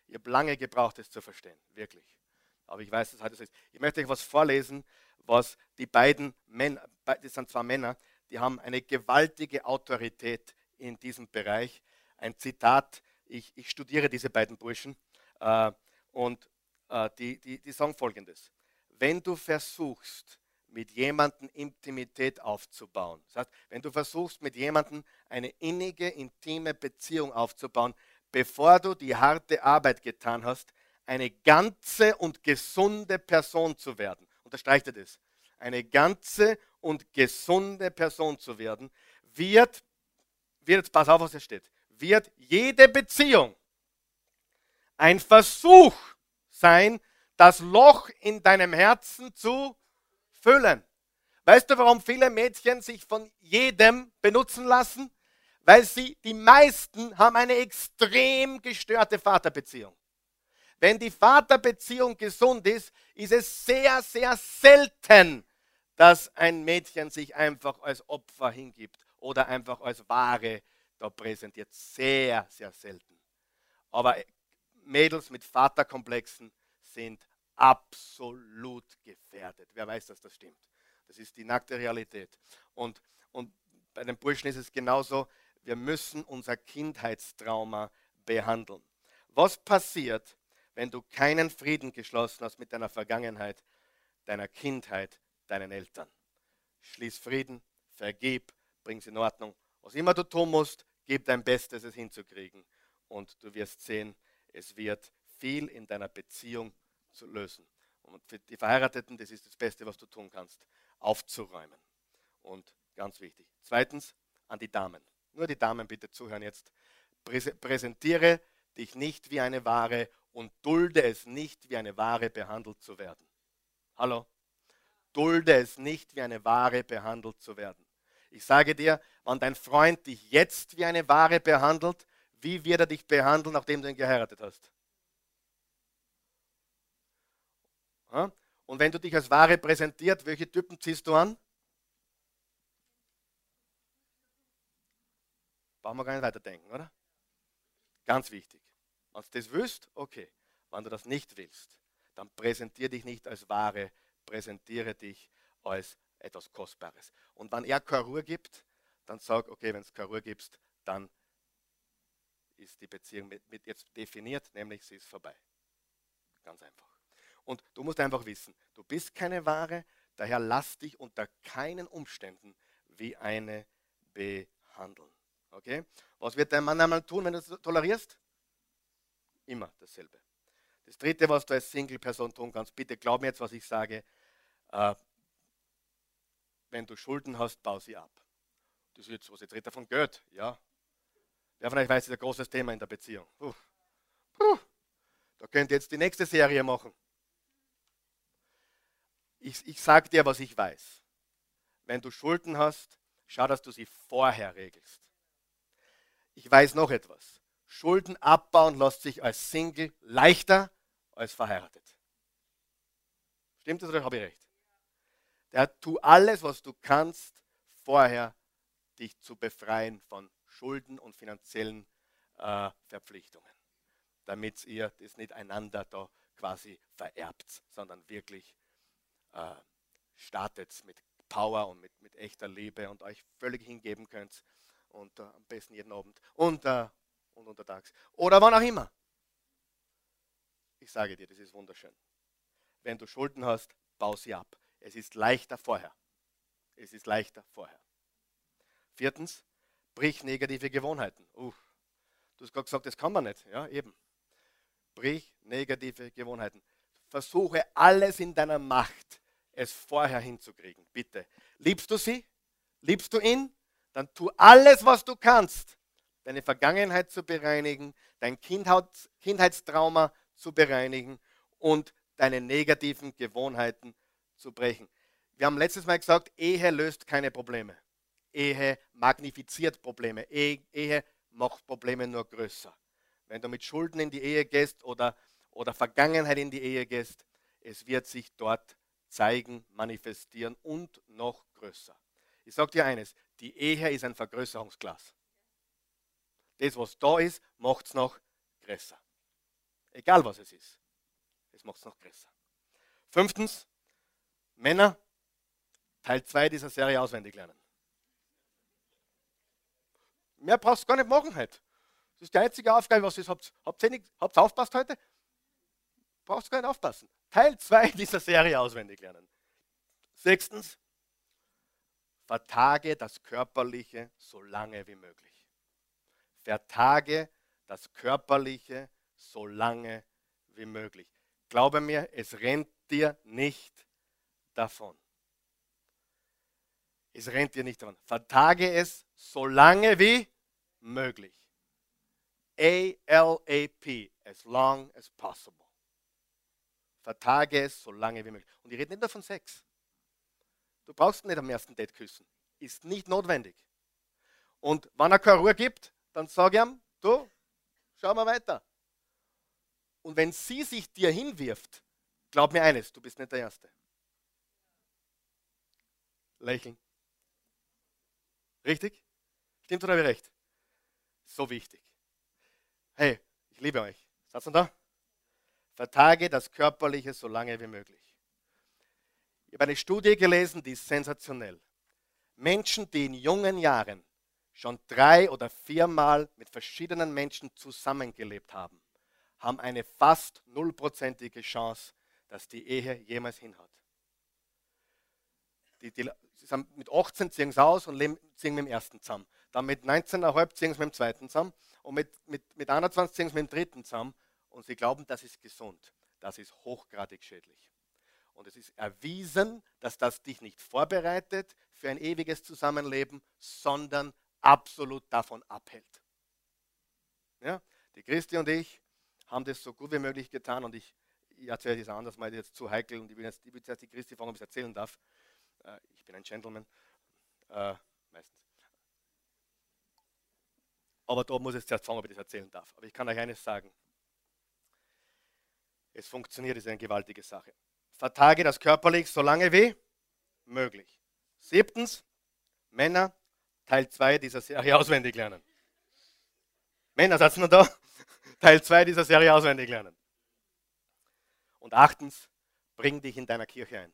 Ich habe lange gebraucht, es zu verstehen, wirklich. Aber ich weiß, dass heute so ist. Ich möchte euch was vorlesen, was die beiden Männer, das sind zwei Männer, die haben eine gewaltige Autorität in diesem Bereich. Ein Zitat, ich, ich studiere diese beiden Burschen äh, und äh, die, die, die sagen folgendes. Wenn du versuchst, mit jemandem Intimität aufzubauen, das heißt, wenn du versuchst, mit jemandem eine innige, intime Beziehung aufzubauen, bevor du die harte Arbeit getan hast, eine ganze und gesunde Person zu werden, unterstreicht er das, eine ganze und gesunde Person zu werden, wird, wird, pass auf, was hier steht, wird jede Beziehung ein Versuch sein, das Loch in deinem Herzen zu füllen. Weißt du, warum viele Mädchen sich von jedem benutzen lassen? Weil sie, die meisten haben eine extrem gestörte Vaterbeziehung. Wenn die Vaterbeziehung gesund ist, ist es sehr, sehr selten, dass ein Mädchen sich einfach als Opfer hingibt oder einfach als Ware da präsentiert. Sehr, sehr selten. Aber Mädels mit Vaterkomplexen sind absolut gefährdet. Wer weiß, dass das stimmt. Das ist die nackte Realität. Und, und bei den Burschen ist es genauso. Wir müssen unser Kindheitstrauma behandeln. Was passiert, wenn du keinen Frieden geschlossen hast mit deiner Vergangenheit, deiner Kindheit, deinen Eltern? Schließ Frieden, vergib, bring es in Ordnung. Was immer du tun musst, gib dein Bestes, es hinzukriegen. Und du wirst sehen, es wird viel in deiner Beziehung zu lösen. Und für die Verheirateten, das ist das Beste, was du tun kannst, aufzuräumen. Und ganz wichtig. Zweitens, an die Damen. Nur die Damen bitte zuhören jetzt. Präsentiere dich nicht wie eine Ware und dulde es nicht, wie eine Ware behandelt zu werden. Hallo? Dulde es nicht, wie eine Ware behandelt zu werden. Ich sage dir, wenn dein Freund dich jetzt wie eine Ware behandelt, wie wird er dich behandeln, nachdem du ihn geheiratet hast? Und wenn du dich als Ware präsentiert, welche Typen ziehst du an? Brauchen wir gar nicht weiterdenken, oder? Ganz wichtig. Wenn du das willst, okay. Wenn du das nicht willst, dann präsentiere dich nicht als Ware, präsentiere dich als etwas Kostbares. Und wenn er keine Ruhe gibt, dann sag, okay, wenn es keine Ruhe gibt, dann ist die Beziehung mit, mit jetzt definiert, nämlich sie ist vorbei. Ganz einfach. Und du musst einfach wissen, du bist keine Ware, daher lass dich unter keinen Umständen wie eine behandeln. Okay? Was wird dein Mann einmal tun, wenn du es tolerierst? Immer dasselbe. Das dritte, was du als Single-Person tun kannst, bitte glaub mir jetzt, was ich sage. Äh, wenn du Schulden hast, bau sie ab. Das ist jetzt, was jetzt redet davon Geld, ja. Wer von euch weiß, das ist ein großes Thema in der Beziehung. Puh. Puh. Da könnt ihr jetzt die nächste Serie machen. Ich, ich sage dir, was ich weiß. Wenn du Schulden hast, schau, dass du sie vorher regelst. Ich weiß noch etwas. Schulden abbauen lässt sich als Single leichter als verheiratet. Stimmt das oder habe ich recht? Der tu alles, was du kannst, vorher dich zu befreien von Schulden und finanziellen äh, Verpflichtungen, damit ihr das nicht einander da quasi vererbt, sondern wirklich äh, startet mit Power und mit, mit echter Liebe und euch völlig hingeben könnt und äh, am besten jeden Abend und, äh, und untertags oder wann auch immer. Ich sage dir, das ist wunderschön. Wenn du Schulden hast, bau sie ab. Es ist leichter vorher. Es ist leichter vorher. Viertens, Brich negative Gewohnheiten. Uh, du hast gerade gesagt, das kann man nicht. Ja, eben. Brich negative Gewohnheiten. Versuche alles in deiner Macht, es vorher hinzukriegen. Bitte. Liebst du sie? Liebst du ihn? Dann tu alles, was du kannst, deine Vergangenheit zu bereinigen, dein Kindheitstrauma zu bereinigen und deine negativen Gewohnheiten zu brechen. Wir haben letztes Mal gesagt, Ehe löst keine Probleme. Ehe magnifiziert Probleme. Ehe macht Probleme nur größer. Wenn du mit Schulden in die Ehe gehst oder, oder Vergangenheit in die Ehe gehst, es wird sich dort zeigen, manifestieren und noch größer. Ich sage dir eines, die Ehe ist ein Vergrößerungsglas. Das, was da ist, macht es noch größer. Egal was es ist. Es macht es noch größer. Fünftens, Männer, Teil 2 dieser Serie auswendig lernen. Mehr brauchst du gar nicht machen heute. Das ist die einzige Aufgabe, was ihr habt. Habt ihr, habt aufpasst heute? Brauchst du gar nicht aufpassen. Teil 2 dieser Serie auswendig lernen. Sechstens, vertage das Körperliche so lange wie möglich. Vertage das Körperliche so lange wie möglich. Glaube mir, es rennt dir nicht davon. Es rennt dir nicht davon. Vertage es so lange wie möglich. A-L-A-P, as long as possible. Vertage es so lange wie möglich. Und ich rede nicht nur von Sex. Du brauchst nicht am ersten Date küssen. Ist nicht notwendig. Und wenn er keine Ruhe gibt, dann sage ich ihm, du, schau mal weiter. Und wenn sie sich dir hinwirft, glaub mir eines, du bist nicht der Erste. Lächeln. Richtig? Stimmt oder habe ich recht? So wichtig. Hey, ich liebe euch. Seid ihr da? Vertage das Körperliche so lange wie möglich. Ich habe eine Studie gelesen, die ist sensationell. Menschen, die in jungen Jahren schon drei oder viermal mit verschiedenen Menschen zusammengelebt haben, haben eine fast nullprozentige Chance, dass die Ehe jemals hinhat. Die, die, sie sind mit 18 ziehen sie aus und leben, ziehen mit dem ersten zusammen. Dann mit 19,5 ziehen sie mit dem zweiten zusammen und mit, mit, mit 21 ziehen sie mit dem dritten zusammen und sie glauben, das ist gesund. Das ist hochgradig schädlich. Und es ist erwiesen, dass das dich nicht vorbereitet für ein ewiges Zusammenleben, sondern absolut davon abhält. Ja? Die Christi und ich haben das so gut wie möglich getan und ich, ich erzähle das anders, weil jetzt zu heikel und ich will jetzt, ich will jetzt die Christi fragen, ob ich es erzählen darf. Äh, ich bin ein Gentleman, äh, meistens. Aber da muss ich jetzt fragen, ob ich das erzählen darf. Aber ich kann euch eines sagen. Es funktioniert, ist eine gewaltige Sache. Vertage das körperlich so lange wie möglich. Siebtens, Männer, Teil 2 dieser Serie auswendig lernen. Männer, seid nur da? Teil 2 dieser Serie auswendig lernen. Und achtens, bring dich in deiner Kirche ein.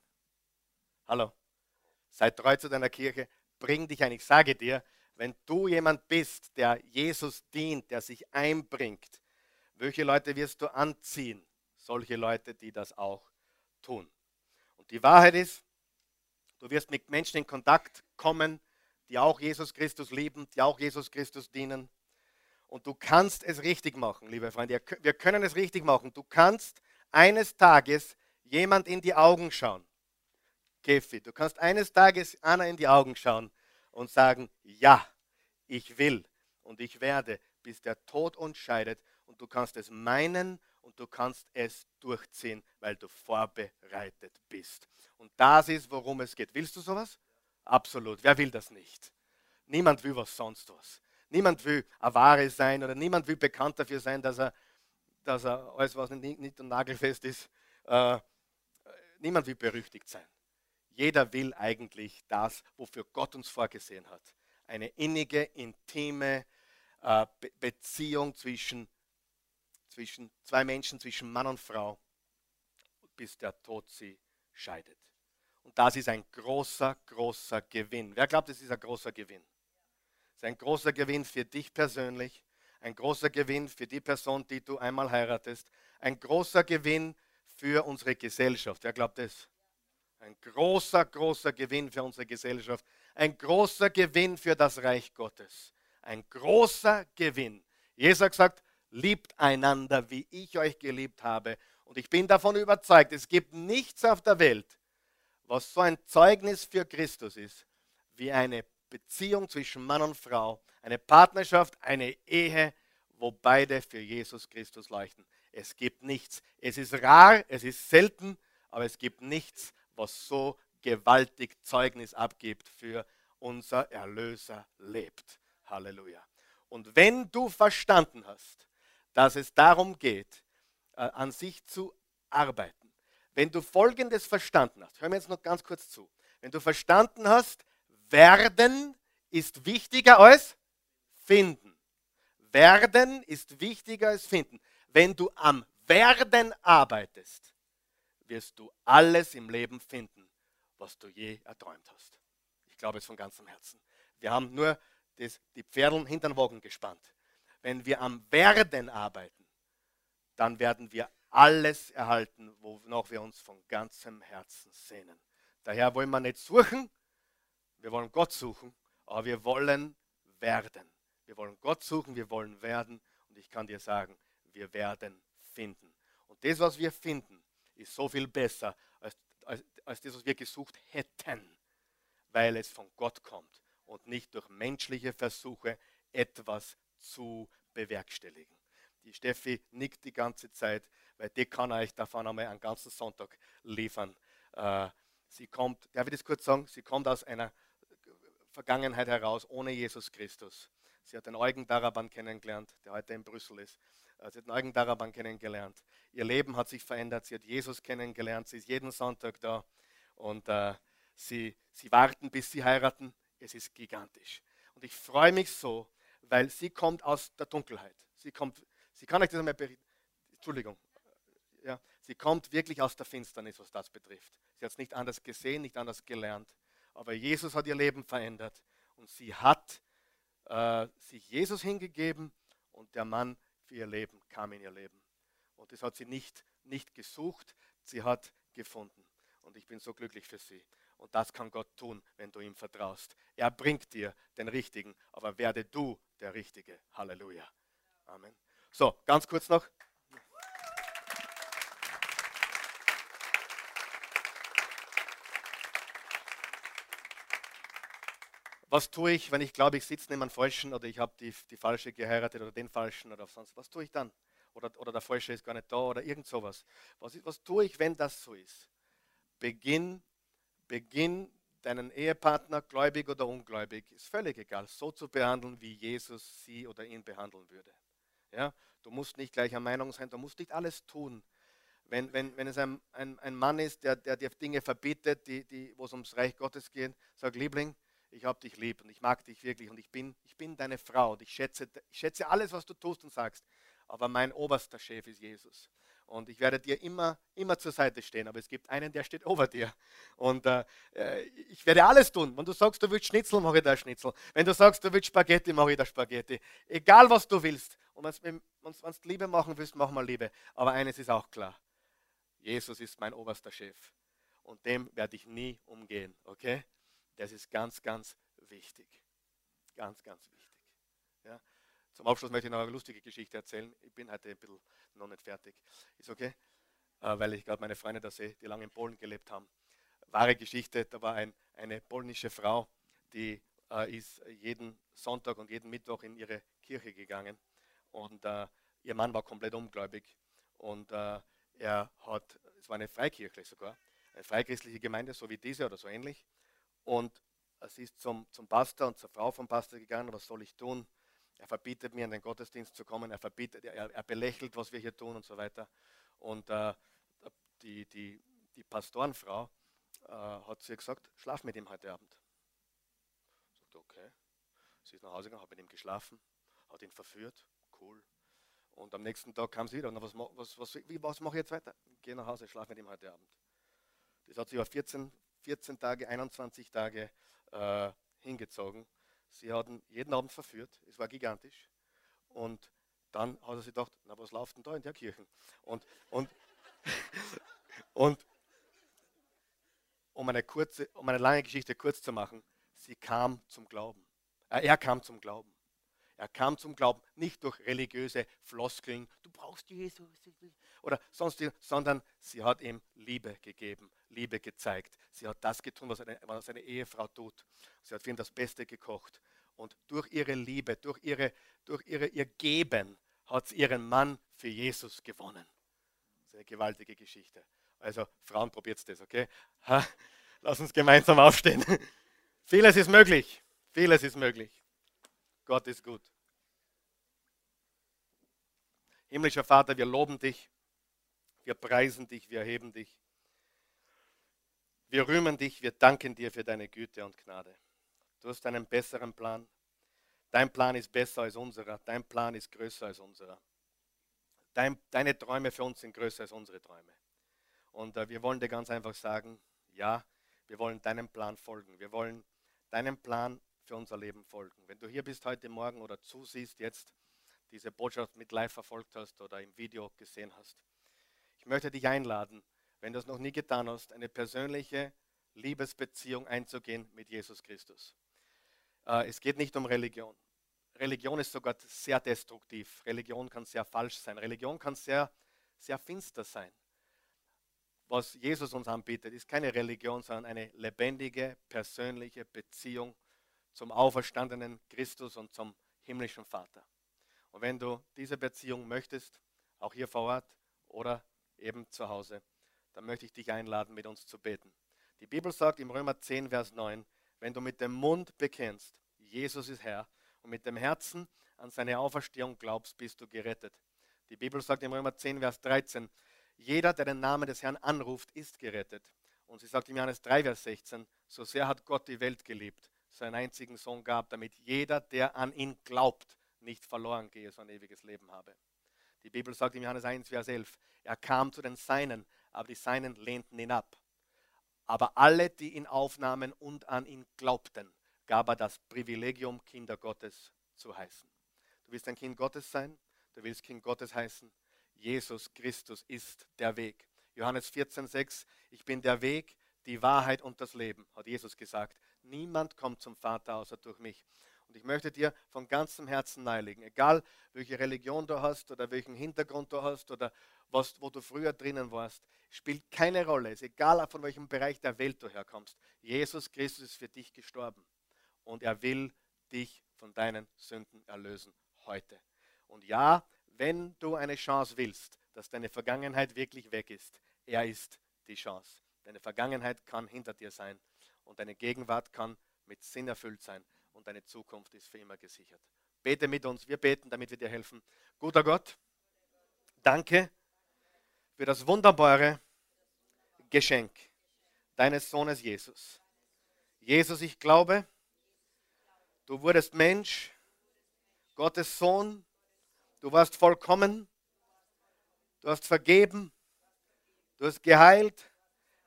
Hallo, sei treu zu deiner Kirche, bring dich ein. Ich sage dir, wenn du jemand bist, der Jesus dient, der sich einbringt, welche Leute wirst du anziehen? Solche Leute, die das auch tun. Und die Wahrheit ist, du wirst mit Menschen in Kontakt kommen, die auch Jesus Christus lieben, die auch Jesus Christus dienen. Und du kannst es richtig machen, liebe Freunde. Wir können es richtig machen. Du kannst eines Tages jemand in die Augen schauen. Kefi, du kannst eines Tages Anna in die Augen schauen und sagen, ja, ich will und ich werde, bis der Tod uns scheidet. Und du kannst es meinen und du kannst es durchziehen, weil du vorbereitet bist. Und das ist, worum es geht. Willst du sowas? Absolut. Wer will das nicht? Niemand will was sonst was. Niemand will Avare sein oder niemand will bekannt dafür sein, dass er, dass er alles, was nicht, nicht nagelfest ist, äh, niemand will berüchtigt sein. Jeder will eigentlich das, wofür Gott uns vorgesehen hat. Eine innige, intime äh, Be Beziehung zwischen zwischen zwei Menschen, zwischen Mann und Frau, bis der Tod sie scheidet. Und das ist ein großer, großer Gewinn. Wer glaubt, es ist ein großer Gewinn? Es ist ein großer Gewinn für dich persönlich, ein großer Gewinn für die Person, die du einmal heiratest, ein großer Gewinn für unsere Gesellschaft. Wer glaubt das? Ein großer, großer Gewinn für unsere Gesellschaft, ein großer Gewinn für das Reich Gottes, ein großer Gewinn. Jesus gesagt, liebt einander, wie ich euch geliebt habe. Und ich bin davon überzeugt, es gibt nichts auf der Welt, was so ein Zeugnis für Christus ist, wie eine Beziehung zwischen Mann und Frau, eine Partnerschaft, eine Ehe, wo beide für Jesus Christus leuchten. Es gibt nichts. Es ist rar, es ist selten, aber es gibt nichts, was so gewaltig Zeugnis abgibt für unser Erlöser lebt. Halleluja. Und wenn du verstanden hast, dass es darum geht, äh, an sich zu arbeiten, wenn du Folgendes verstanden hast, hör mir jetzt noch ganz kurz zu, wenn du verstanden hast, werden ist wichtiger als finden. Werden ist wichtiger als finden. Wenn du am Werden arbeitest, wirst du alles im Leben finden, was du je erträumt hast. Ich glaube es von ganzem Herzen. Wir haben nur das, die Pferdeln hinter den Wagen gespannt. Wenn wir am Werden arbeiten, dann werden wir alles erhalten, wonach wir uns von ganzem Herzen sehnen. Daher wollen wir nicht suchen, wir wollen Gott suchen, aber wir wollen werden. Wir wollen Gott suchen, wir wollen werden. Und ich kann dir sagen, wir werden finden. Und das, was wir finden, ist so viel besser als, als, als das, was wir gesucht hätten, weil es von Gott kommt und nicht durch menschliche Versuche etwas zu bewerkstelligen. Die Steffi nickt die ganze Zeit, weil die kann euch davon einmal einen ganzen Sonntag liefern. Äh, sie kommt, darf ich das kurz sagen, sie kommt aus einer Vergangenheit heraus ohne Jesus Christus. Sie hat den Eugen Daraban kennengelernt, der heute in Brüssel ist. Äh, sie hat Eugen Daraban kennengelernt. Ihr Leben hat sich verändert. Sie hat Jesus kennengelernt. Sie ist jeden Sonntag da. Und äh, sie, sie warten, bis sie heiraten. Es ist gigantisch. Und ich freue mich so, weil sie kommt aus der Dunkelheit. Sie kommt, sie kann euch das einmal berichten. Entschuldigung. Ja, sie kommt wirklich aus der Finsternis, was das betrifft. Sie hat es nicht anders gesehen, nicht anders gelernt. Aber Jesus hat ihr Leben verändert. Und sie hat äh, sich Jesus hingegeben und der Mann ihr Leben kam in ihr Leben. Und das hat sie nicht, nicht gesucht, sie hat gefunden. Und ich bin so glücklich für sie. Und das kann Gott tun, wenn du ihm vertraust. Er bringt dir den Richtigen, aber werde du der Richtige. Halleluja. Amen. So, ganz kurz noch. Was tue ich, wenn ich glaube, ich sitze neben einem Falschen oder ich habe die, die Falsche geheiratet oder den Falschen oder sonst was? tue ich dann? Oder, oder der Falsche ist gar nicht da oder irgend sowas. Was, was tue ich, wenn das so ist? Beginn, beginn deinen Ehepartner, gläubig oder ungläubig, ist völlig egal, so zu behandeln, wie Jesus sie oder ihn behandeln würde. Ja? Du musst nicht gleicher Meinung sein, du musst nicht alles tun. Wenn, wenn, wenn es ein, ein, ein Mann ist, der, der dir Dinge verbietet, die, die, wo es ums Reich Gottes geht, sag Liebling, ich habe dich lieb und ich mag dich wirklich und ich bin, ich bin deine Frau und ich schätze, ich schätze alles, was du tust und sagst. Aber mein oberster Chef ist Jesus. Und ich werde dir immer, immer zur Seite stehen. Aber es gibt einen, der steht over dir. Und äh, äh ich werde alles tun. Wenn du sagst, du willst Schnitzel, mache ich da Schnitzel. Wenn du sagst, du willst Spaghetti, mache ich da Spaghetti. Egal, was du willst. Und wenn du Liebe machen willst, mach mal Liebe. Aber eines ist auch klar. Jesus ist mein oberster Chef. Und dem werde ich nie umgehen. Okay? Das ist ganz, ganz wichtig. Ganz, ganz wichtig. Ja. Zum Abschluss möchte ich noch eine lustige Geschichte erzählen. Ich bin heute ein bisschen noch nicht fertig. Ist okay? Äh, weil ich gerade meine Freunde da sehe, die lange in Polen gelebt haben. Wahre Geschichte, da war ein, eine polnische Frau, die äh, ist jeden Sonntag und jeden Mittwoch in ihre Kirche gegangen. Und äh, ihr Mann war komplett ungläubig. Und äh, er hat, es war eine Freikirche sogar, eine freichristliche Gemeinde, so wie diese oder so ähnlich. Und sie ist zum, zum Pastor und zur Frau vom Pastor gegangen, was soll ich tun? Er verbietet mir, in den Gottesdienst zu kommen, er, verbietet, er, er belächelt, was wir hier tun und so weiter. Und äh, die, die, die Pastorenfrau äh, hat zu ihr gesagt, schlaf mit ihm heute Abend. Sagt, okay. Sie ist nach Hause gegangen, hat mit ihm geschlafen, hat ihn verführt, cool. Und am nächsten Tag kam sie wieder und was, was, was, was mache ich jetzt weiter? Geh nach Hause, schlaf mit ihm heute Abend. Das hat sie über 14, 14 Tage, 21 Tage äh, hingezogen. Sie hatten jeden Abend verführt, es war gigantisch. Und dann hat er sich gedacht, na was läuft denn da in der Kirche? Und, und, und um eine, kurze, um eine lange Geschichte kurz zu machen, sie kam zum Glauben. Äh, er kam zum Glauben. Er kam zum Glauben nicht durch religiöse Floskeln, du brauchst Jesus oder sonst, sondern sie hat ihm Liebe gegeben, Liebe gezeigt. Sie hat das getan, was eine, was eine Ehefrau tut. Sie hat für ihn das Beste gekocht. Und durch ihre Liebe, durch, ihre, durch ihre, ihr Geben hat sie ihren Mann für Jesus gewonnen. Das ist eine gewaltige Geschichte. Also Frauen, probiert das, okay? Ha, lass uns gemeinsam aufstehen. Vieles ist möglich. Vieles ist möglich. Gott ist gut. Himmlischer Vater, wir loben dich, wir preisen dich, wir erheben dich. Wir rühmen dich, wir danken dir für deine Güte und Gnade. Du hast einen besseren Plan. Dein Plan ist besser als unserer. Dein Plan ist größer als unserer. Dein, deine Träume für uns sind größer als unsere Träume. Und äh, wir wollen dir ganz einfach sagen, ja, wir wollen deinem Plan folgen. Wir wollen deinem Plan für unser Leben folgen. Wenn du hier bist heute Morgen oder zusiehst, jetzt diese Botschaft mit live verfolgt hast oder im Video gesehen hast, ich möchte dich einladen, wenn du es noch nie getan hast, eine persönliche Liebesbeziehung einzugehen mit Jesus Christus. Äh, es geht nicht um Religion. Religion ist sogar sehr destruktiv. Religion kann sehr falsch sein. Religion kann sehr, sehr finster sein. Was Jesus uns anbietet, ist keine Religion, sondern eine lebendige, persönliche Beziehung zum auferstandenen Christus und zum himmlischen Vater. Und wenn du diese Beziehung möchtest, auch hier vor Ort oder eben zu Hause, dann möchte ich dich einladen, mit uns zu beten. Die Bibel sagt im Römer 10, Vers 9, wenn du mit dem Mund bekennst, Jesus ist Herr, und mit dem Herzen an seine Auferstehung glaubst, bist du gerettet. Die Bibel sagt im Römer 10, Vers 13, jeder, der den Namen des Herrn anruft, ist gerettet. Und sie sagt im Johannes 3, Vers 16, so sehr hat Gott die Welt geliebt, seinen einzigen Sohn gab, damit jeder, der an ihn glaubt, nicht verloren gehe, sondern ewiges Leben habe. Die Bibel sagt im Johannes 1, Vers 11, er kam zu den Seinen, aber die Seinen lehnten ihn ab. Aber alle, die ihn aufnahmen und an ihn glaubten, gab er das Privilegium, Kinder Gottes zu heißen. Du willst ein Kind Gottes sein, du willst Kind Gottes heißen. Jesus Christus ist der Weg. Johannes 14, 6, ich bin der Weg, die Wahrheit und das Leben, hat Jesus gesagt. Niemand kommt zum Vater außer durch mich. Und ich möchte dir von ganzem Herzen nahelegen, egal welche Religion du hast oder welchen Hintergrund du hast oder was, wo du früher drinnen warst, spielt keine Rolle. Es ist egal, von welchem Bereich der Welt du herkommst. Jesus Christus ist für dich gestorben und er will dich von deinen Sünden erlösen heute. Und ja, wenn du eine Chance willst, dass deine Vergangenheit wirklich weg ist, er ist die Chance. Deine Vergangenheit kann hinter dir sein und deine Gegenwart kann mit Sinn erfüllt sein und deine Zukunft ist für immer gesichert. Bete mit uns, wir beten, damit wir dir helfen. Guter Gott, danke für das wunderbare Geschenk deines Sohnes Jesus. Jesus, ich glaube, du wurdest Mensch, Gottes Sohn, du warst vollkommen, du hast vergeben, du hast geheilt,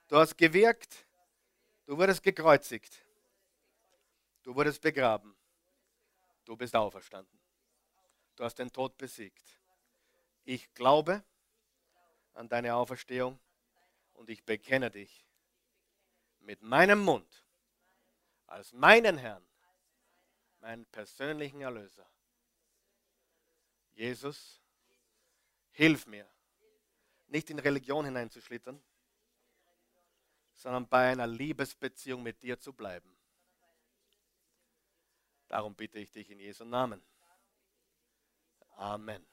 du hast gewirkt, du wurdest gekreuzigt, du wurdest begraben, du bist auferstanden, du hast den Tod besiegt. Ich glaube, an deine Auferstehung und ich bekenne dich mit meinem Mund als meinen Herrn, meinen persönlichen Erlöser. Jesus, hilf mir, nicht in Religion hineinzuschlittern, sondern bei einer Liebesbeziehung mit dir zu bleiben. Darum bitte ich dich in Jesu Namen. Amen.